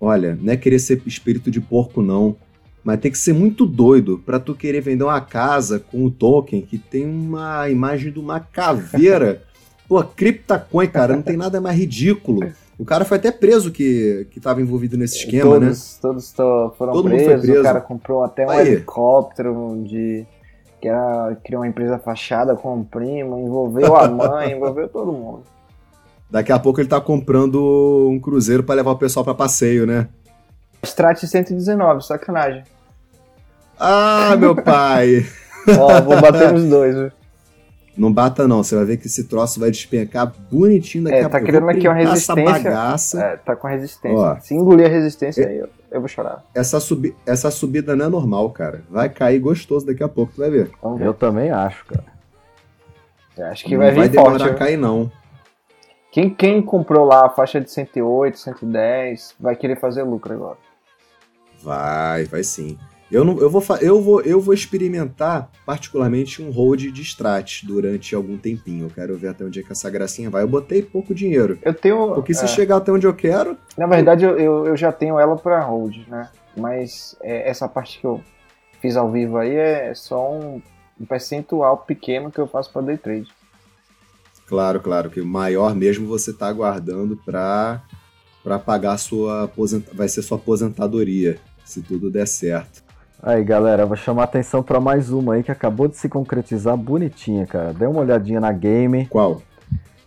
Olha, não é querer ser espírito de porco, não. Mas tem que ser muito doido para tu querer vender uma casa com o token que tem uma imagem de uma caveira. Pô, CryptoCoin, cara, não tem nada mais ridículo. O cara foi até preso que, que tava envuvido nesse esquema, todos, né? Todos tô, foram Todo presos, preso. o cara comprou até um Aí. helicóptero de que era criou uma empresa fachada com o primo, envolveu a mãe, envolveu todo mundo. Daqui a pouco ele tá comprando um cruzeiro para levar o pessoal para passeio, né? Strat 119, sacanagem. Ah, meu pai! Ó, vou bater nos dois, viu? Não bata não, você vai ver que esse troço vai despencar bonitinho daqui é, a tá pouco. Tá criando aqui uma resistência. Essa bagaça. É, tá com resistência. Ó, Se engolir a resistência, é, aí eu, eu, vou chorar. Essa, subi essa subida não é normal, cara. Vai cair gostoso daqui a pouco, tu vai ver. Eu também acho, cara. Eu acho que não vai vir vai demorar forte, a cair, não. Quem, quem comprou lá a faixa de 108, 110, vai querer fazer lucro agora. Vai, vai sim. Eu, não, eu, vou, eu, vou, eu vou experimentar, particularmente, um hold de strat durante algum tempinho. Eu quero ver até onde é que essa gracinha vai. Eu botei pouco dinheiro. Eu tenho. Porque se é... chegar até onde eu quero. Na verdade, eu, eu, eu já tenho ela para hold, né? Mas é, essa parte que eu fiz ao vivo aí é só um, um percentual pequeno que eu faço para day trade. Claro, claro, que o maior mesmo você está aguardando para para pagar sua aposent... vai ser sua aposentadoria, se tudo der certo. Aí, galera, vou chamar atenção para mais uma aí que acabou de se concretizar bonitinha, cara. Dê uma olhadinha na game. Qual?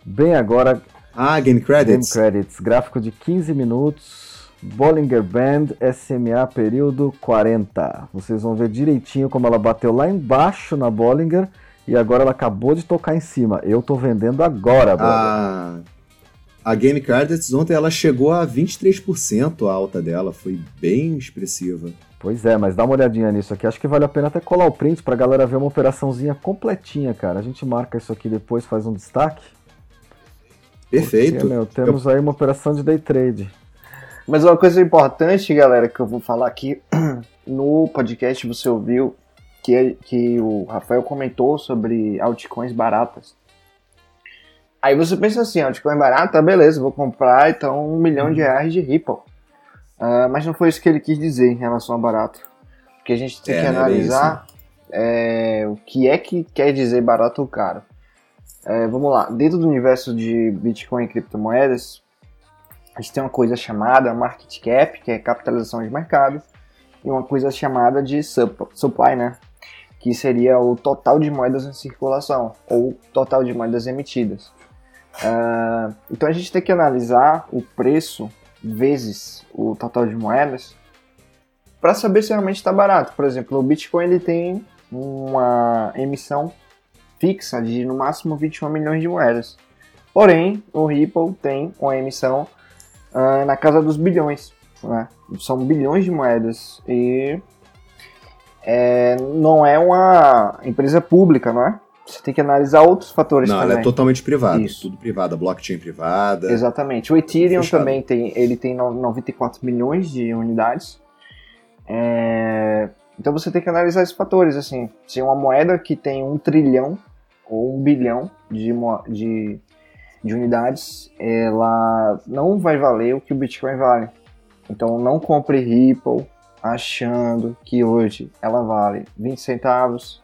Bem agora. Ah, Game Credits. Game Credits, gráfico de 15 minutos. Bollinger Band, SMA período 40. Vocês vão ver direitinho como ela bateu lá embaixo na Bollinger e agora ela acabou de tocar em cima. Eu tô vendendo agora, brother. Ah, a Game Credits ontem ela chegou a 23% a alta dela, foi bem expressiva. Pois é, mas dá uma olhadinha nisso aqui. Acho que vale a pena até colar o print pra galera ver uma operaçãozinha completinha, cara. A gente marca isso aqui depois, faz um destaque. Perfeito. Porque, meu, temos Eu... aí uma operação de day trade. Mas uma coisa importante, galera, que eu vou falar aqui no podcast, você ouviu que, que o Rafael comentou sobre altcoins baratas. Aí você pensa assim, altcoin barata, beleza, vou comprar então um milhão de reais de Ripple. Uh, mas não foi isso que ele quis dizer em relação a barato. Porque a gente tem é, que é analisar é, o que é que quer dizer barato ou caro. É, vamos lá, dentro do universo de Bitcoin e criptomoedas, a gente tem uma coisa chamada market cap, que é capitalização de mercado, e uma coisa chamada de supply, né? Que seria o total de moedas em circulação, ou total de moedas emitidas. Uh, então a gente tem que analisar o preço vezes o total de moedas para saber se realmente está barato. Por exemplo, o Bitcoin ele tem uma emissão fixa de no máximo 21 milhões de moedas. Porém, o Ripple tem uma emissão uh, na casa dos bilhões. Né? São bilhões de moedas e é, não é uma empresa pública, não é? Você tem que analisar outros fatores Não, também. ela é totalmente privada. Isso. Tudo privada, blockchain privada. Exatamente. O Ethereum fechado. também tem, ele tem 94 milhões de unidades. É... Então você tem que analisar esses fatores, assim, se uma moeda que tem um trilhão ou um bilhão de, de, de unidades, ela não vai valer o que o Bitcoin vale. Então não compre Ripple achando que hoje ela vale 20 centavos,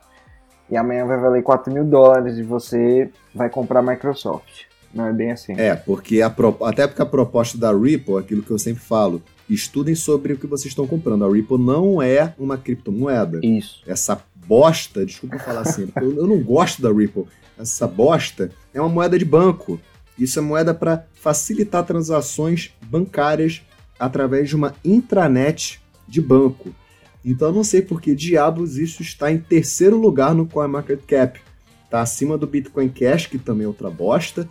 e amanhã vai valer 4 mil dólares e você vai comprar Microsoft. Não é bem assim. É, porque a até porque a proposta da Ripple, aquilo que eu sempre falo, estudem sobre o que vocês estão comprando. A Ripple não é uma criptomoeda. Isso. Essa bosta, desculpa falar assim, eu, eu não gosto da Ripple. Essa bosta é uma moeda de banco. Isso é moeda para facilitar transações bancárias através de uma intranet de banco. Então eu não sei por que diabos isso está em terceiro lugar no CoinMarketCap. Está acima do Bitcoin Cash, que também é outra bosta.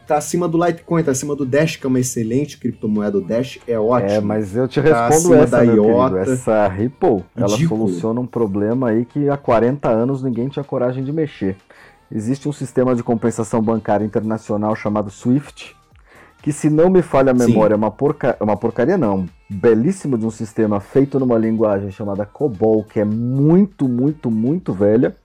Está acima do Litecoin, está acima do Dash, que é uma excelente criptomoeda. O Dash é ótimo. É, mas eu te tá respondo tá essa, da IOTA. Essa Ripple, ela soluciona um problema aí que há 40 anos ninguém tinha coragem de mexer. Existe um sistema de compensação bancária internacional chamado SWIFT, que se não me falha a memória, é uma, porca... uma porcaria não, belíssimo de um sistema feito numa linguagem chamada COBOL, que é muito, muito, muito velha.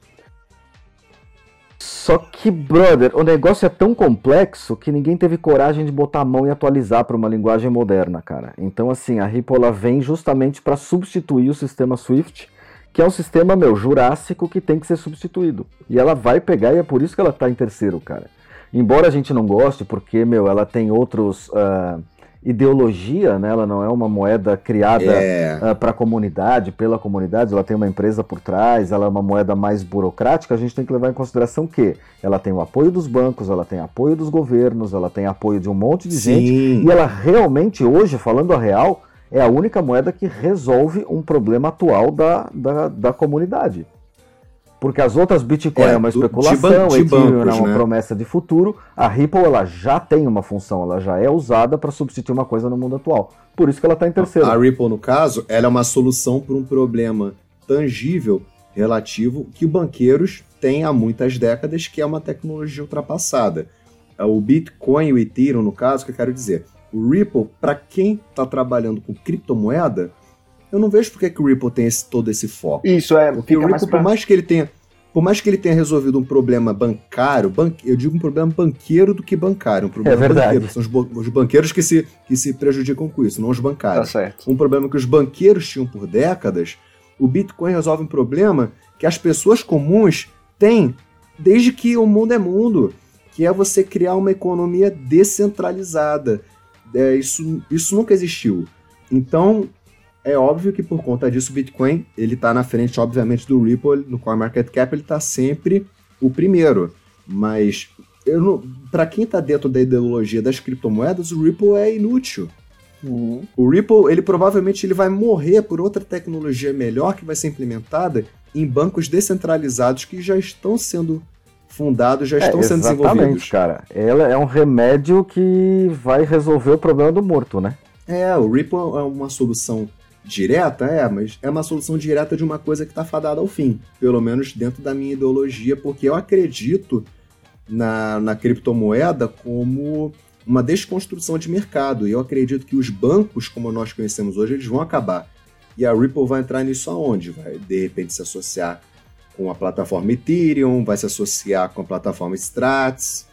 Só que, brother, o negócio é tão complexo que ninguém teve coragem de botar a mão e atualizar para uma linguagem moderna, cara. Então, assim, a Ripple vem justamente para substituir o sistema Swift, que é um sistema, meu, jurássico que tem que ser substituído. E ela vai pegar e é por isso que ela está em terceiro, cara. Embora a gente não goste, porque, meu, ela tem outros. Uh, ideologia, né? Ela não é uma moeda criada é. uh, para a comunidade, pela comunidade, ela tem uma empresa por trás, ela é uma moeda mais burocrática, a gente tem que levar em consideração que ela tem o apoio dos bancos, ela tem apoio dos governos, ela tem apoio de um monte de Sim. gente, e ela realmente, hoje, falando a real, é a única moeda que resolve um problema atual da, da, da comunidade. Porque as outras Bitcoin é, é uma especulação, de, de Ethereum é uma né? promessa de futuro. A Ripple ela já tem uma função, ela já é usada para substituir uma coisa no mundo atual. Por isso que ela está em terceiro. A Ripple, no caso, ela é uma solução para um problema tangível relativo que banqueiros têm há muitas décadas, que é uma tecnologia ultrapassada. É o Bitcoin e o Ethereum, no caso, que eu quero dizer. O Ripple, para quem está trabalhando com criptomoeda, Eu não vejo porque que o Ripple tem esse, todo esse foco. Isso é. Porque o Ripple, mais pra... por mais que ele tenha por mais que ele tenha resolvido um problema bancário, banque, eu digo um problema banqueiro do que bancário, um problema é verdade. banqueiro. São os, os, banqueiros que se, que se prejudicam com isso, não os bancários. Tá certo. Um problema que os banqueiros tinham por décadas, o Bitcoin resolve um problema que as pessoas comuns têm desde que o mundo é mundo, que é você criar uma economia descentralizada. É, isso, isso nunca existiu. Então, é óbvio que por conta disso o Bitcoin ele está na frente, obviamente, do Ripple no CoinMarketCap, ele está sempre o primeiro. Mas para quem está dentro da ideologia das criptomoedas, o Ripple é inútil. Uhum. O Ripple, ele provavelmente ele vai morrer por outra tecnologia melhor que vai ser implementada em bancos descentralizados que já estão sendo fundados, já é, estão sendo desenvolvidos. Exatamente, cara. Ela é um remédio que vai resolver o problema do morto, né? É, o Ripple é uma solução direta, é, mas é uma solução direta de uma coisa que está fadada ao fim, pelo menos dentro da minha ideologia, porque eu acredito na, na criptomoeda como uma desconstrução de mercado, e eu acredito que os bancos, como nós conhecemos hoje, eles vão acabar. E a Ripple vai entrar nisso aonde? Vai, de repente, se associar com a plataforma Ethereum, vai se associar com a plataforma Strats,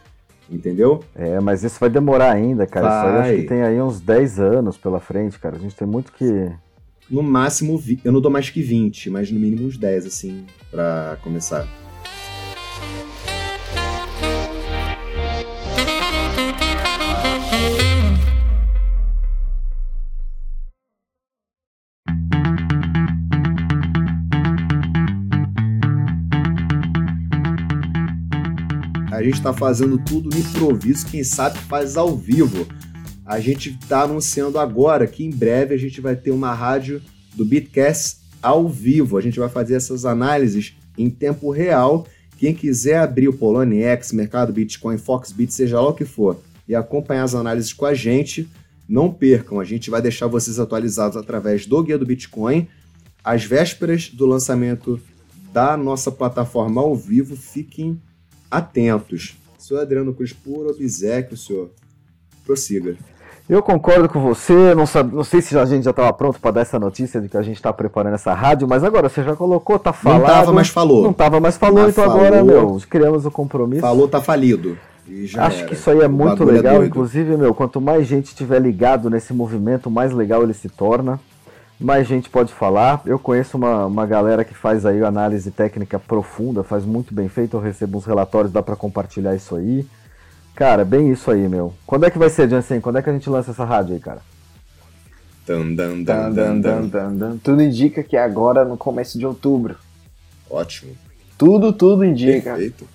entendeu? É, mas isso vai demorar ainda, cara. Vai. Isso aí acho que tem aí uns 10 anos pela frente, cara. A gente tem muito que, no máximo, eu não dou mais que 20, mas no mínimo uns 10, assim, para começar. A gente está fazendo tudo no improviso, quem sabe faz ao vivo a gente está anunciando agora que em breve a gente vai ter uma rádio do Bitcast ao vivo. A gente vai fazer essas análises em tempo real. Quem quiser abrir o Poloniex, Mercado Bitcoin, Foxbit, seja lá o que for, e acompanhar as análises com a gente, não percam. A gente vai deixar vocês atualizados através do Guia do Bitcoin. Às vésperas do lançamento da nossa plataforma ao vivo, fiquem atentos. Sou Adriano Cruz, por obsequio, senhor. Prossiga. Eu concordo com você, não, sabe, não sei se a gente já estava pronto para dar essa notícia de que a gente está preparando essa rádio, mas agora você já colocou, tá falado. Não estava, mas falou. Não estava, mas falou, mas então falou, agora, meu, criamos o compromisso. Falou, tá falido. Acho era. que isso aí é muito é legal, é inclusive, meu, quanto mais gente estiver ligado nesse movimento, mais legal ele se torna, mais gente pode falar. Eu conheço uma, uma galera que faz aí análise técnica profunda, faz muito bem feito, eu recebo uns relatórios, dá para compartilhar isso aí. Cara, bem isso aí, meu. Quando é que vai ser, Jansen? Quando é que a gente lança essa rádio aí, cara? Dan, dan, dan, dan, dan, dan, dan. Tudo indica que é agora no começo de outubro. Ótimo. Tudo, tudo indica. Perfeito.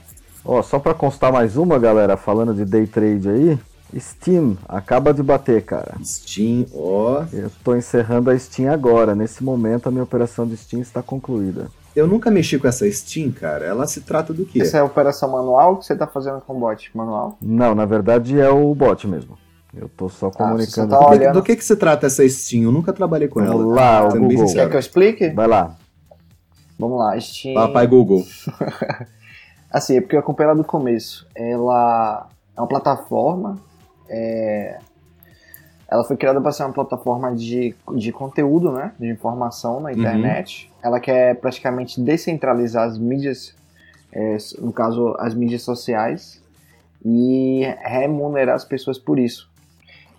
Ó, só para constar mais uma, galera, falando de day trade aí, Steam acaba de bater, cara. Steam, ó. Eu tô encerrando a Steam agora. Nesse momento a minha operação de Steam está concluída. Eu nunca mexi com essa Steam, cara. Ela se trata do quê? Essa é a operação manual que você tá fazendo com o bot manual? Não, na verdade é o bot mesmo. Eu tô só ah, comunicando. Ah, tá olhando... Do que que se trata essa Steam? Eu nunca trabalhei com Vamos ela. lá, o Google. Quer que eu explique? Vai lá. Vamos lá, Steam... Papai Google. assim, é porque eu acompanhei ela do começo. Ela é uma plataforma é, ela foi criada para ser uma plataforma de, de conteúdo, né? De informação na internet. Uhum. Ela quer praticamente descentralizar as mídias, é, no caso, as mídias sociais, e remunerar as pessoas por isso.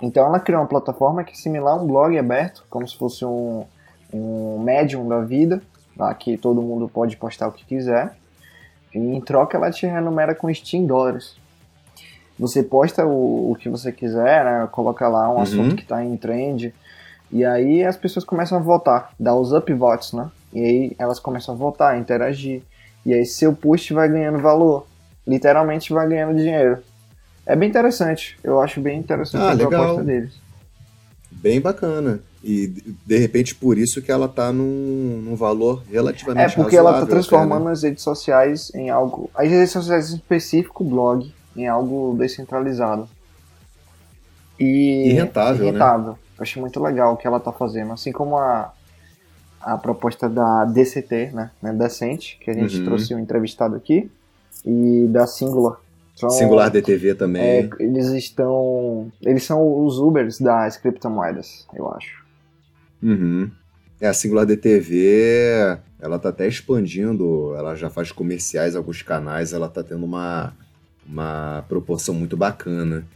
Então ela criou uma plataforma que é similar a um blog aberto, como se fosse um, um médium da vida, lá que todo mundo pode postar o que quiser. E em troca ela te remunera com Steam dólares. Você posta o, o que você quiser, né? Coloca lá um uhum. assunto que está em trend. E aí as pessoas começam a votar, dá os upvotes, né? E aí elas começam a votar, a interagir. E aí seu post vai ganhando valor. Literalmente vai ganhando dinheiro. É bem interessante. Eu acho bem interessante ah, a legal. proposta deles. Bem bacana. E de repente por isso que ela tá num, num valor relativamente É porque ela tá transformando né? as redes sociais em algo. As redes sociais em específico, blog, em algo descentralizado. E, e rentável, e rentável. Né? Acho muito legal o que ela está fazendo. Assim como a, a proposta da DCT, né, né Decente, que a gente uhum. trouxe um entrevistado aqui, e da Singular. São, Singular DTV também. É, eles estão. Eles são os Ubers das criptomoedas, eu acho. Uhum. É, a Singular DTV, ela tá até expandindo, ela já faz comerciais alguns canais, ela tá tendo uma, uma proporção muito bacana.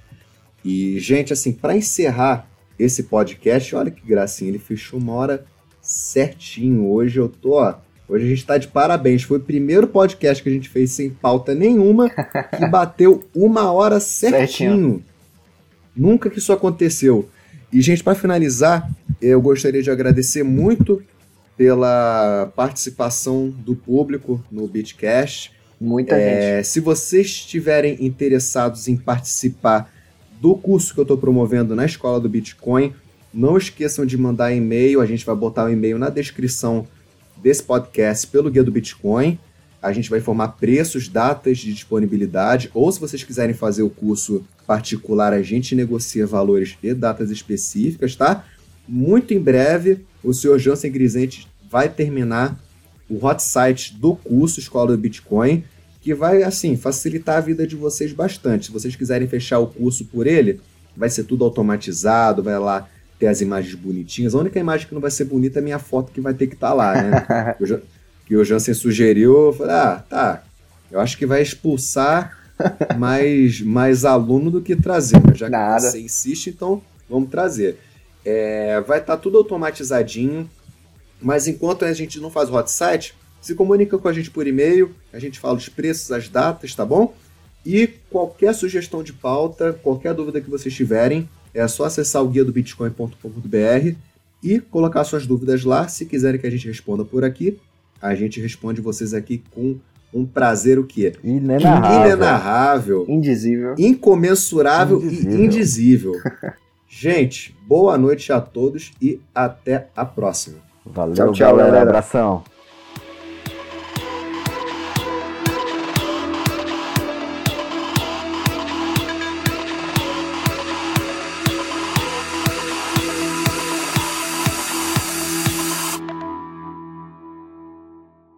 E, gente, assim, para encerrar esse podcast, olha que gracinha, ele fechou uma hora certinho. Hoje eu tô, ó, hoje a gente tá de parabéns. Foi o primeiro podcast que a gente fez sem pauta nenhuma que bateu uma hora certinho. certinho. Nunca que isso aconteceu. E, gente, para finalizar, eu gostaria de agradecer muito pela participação do público no Bitcast. Muita é, gente. Se vocês estiverem interessados em participar do curso que eu estou promovendo na Escola do Bitcoin, não esqueçam de mandar e-mail. A gente vai botar o e-mail na descrição desse podcast pelo Guia do Bitcoin. A gente vai informar preços, datas de disponibilidade, ou se vocês quiserem fazer o curso particular, a gente negocia valores e datas específicas, tá? Muito em breve, o senhor Jansen Grisente vai terminar o hot site do curso Escola do Bitcoin, que vai, assim, facilitar a vida de vocês bastante. Se vocês quiserem fechar o curso por ele, vai ser tudo automatizado, vai lá ter as imagens bonitinhas. A única imagem que não vai ser bonita é a minha foto que vai ter que estar tá lá, né? que o Jansen sugeriu, eu falei, ah, tá, eu acho que vai expulsar mais, mais aluno do que trazer, mas já Nada. que você insiste, então vamos trazer. É, vai estar tá tudo automatizadinho, mas enquanto a gente não faz o hot site, se comunica com a gente por e-mail, a gente fala os preços, as datas, tá bom? E qualquer sugestão de pauta, qualquer dúvida que vocês tiverem, é só acessar o guia do bitcoin.com.br e colocar suas dúvidas lá. Se quiserem que a gente responda por aqui, a gente responde vocês aqui com um prazer o quê? Inenarrável. Inenarrável. Indizível. Incomensurável indizível. e indizível. Gente, boa noite a todos e até a próxima. Valeu, tchau, tchau, galera. Abração.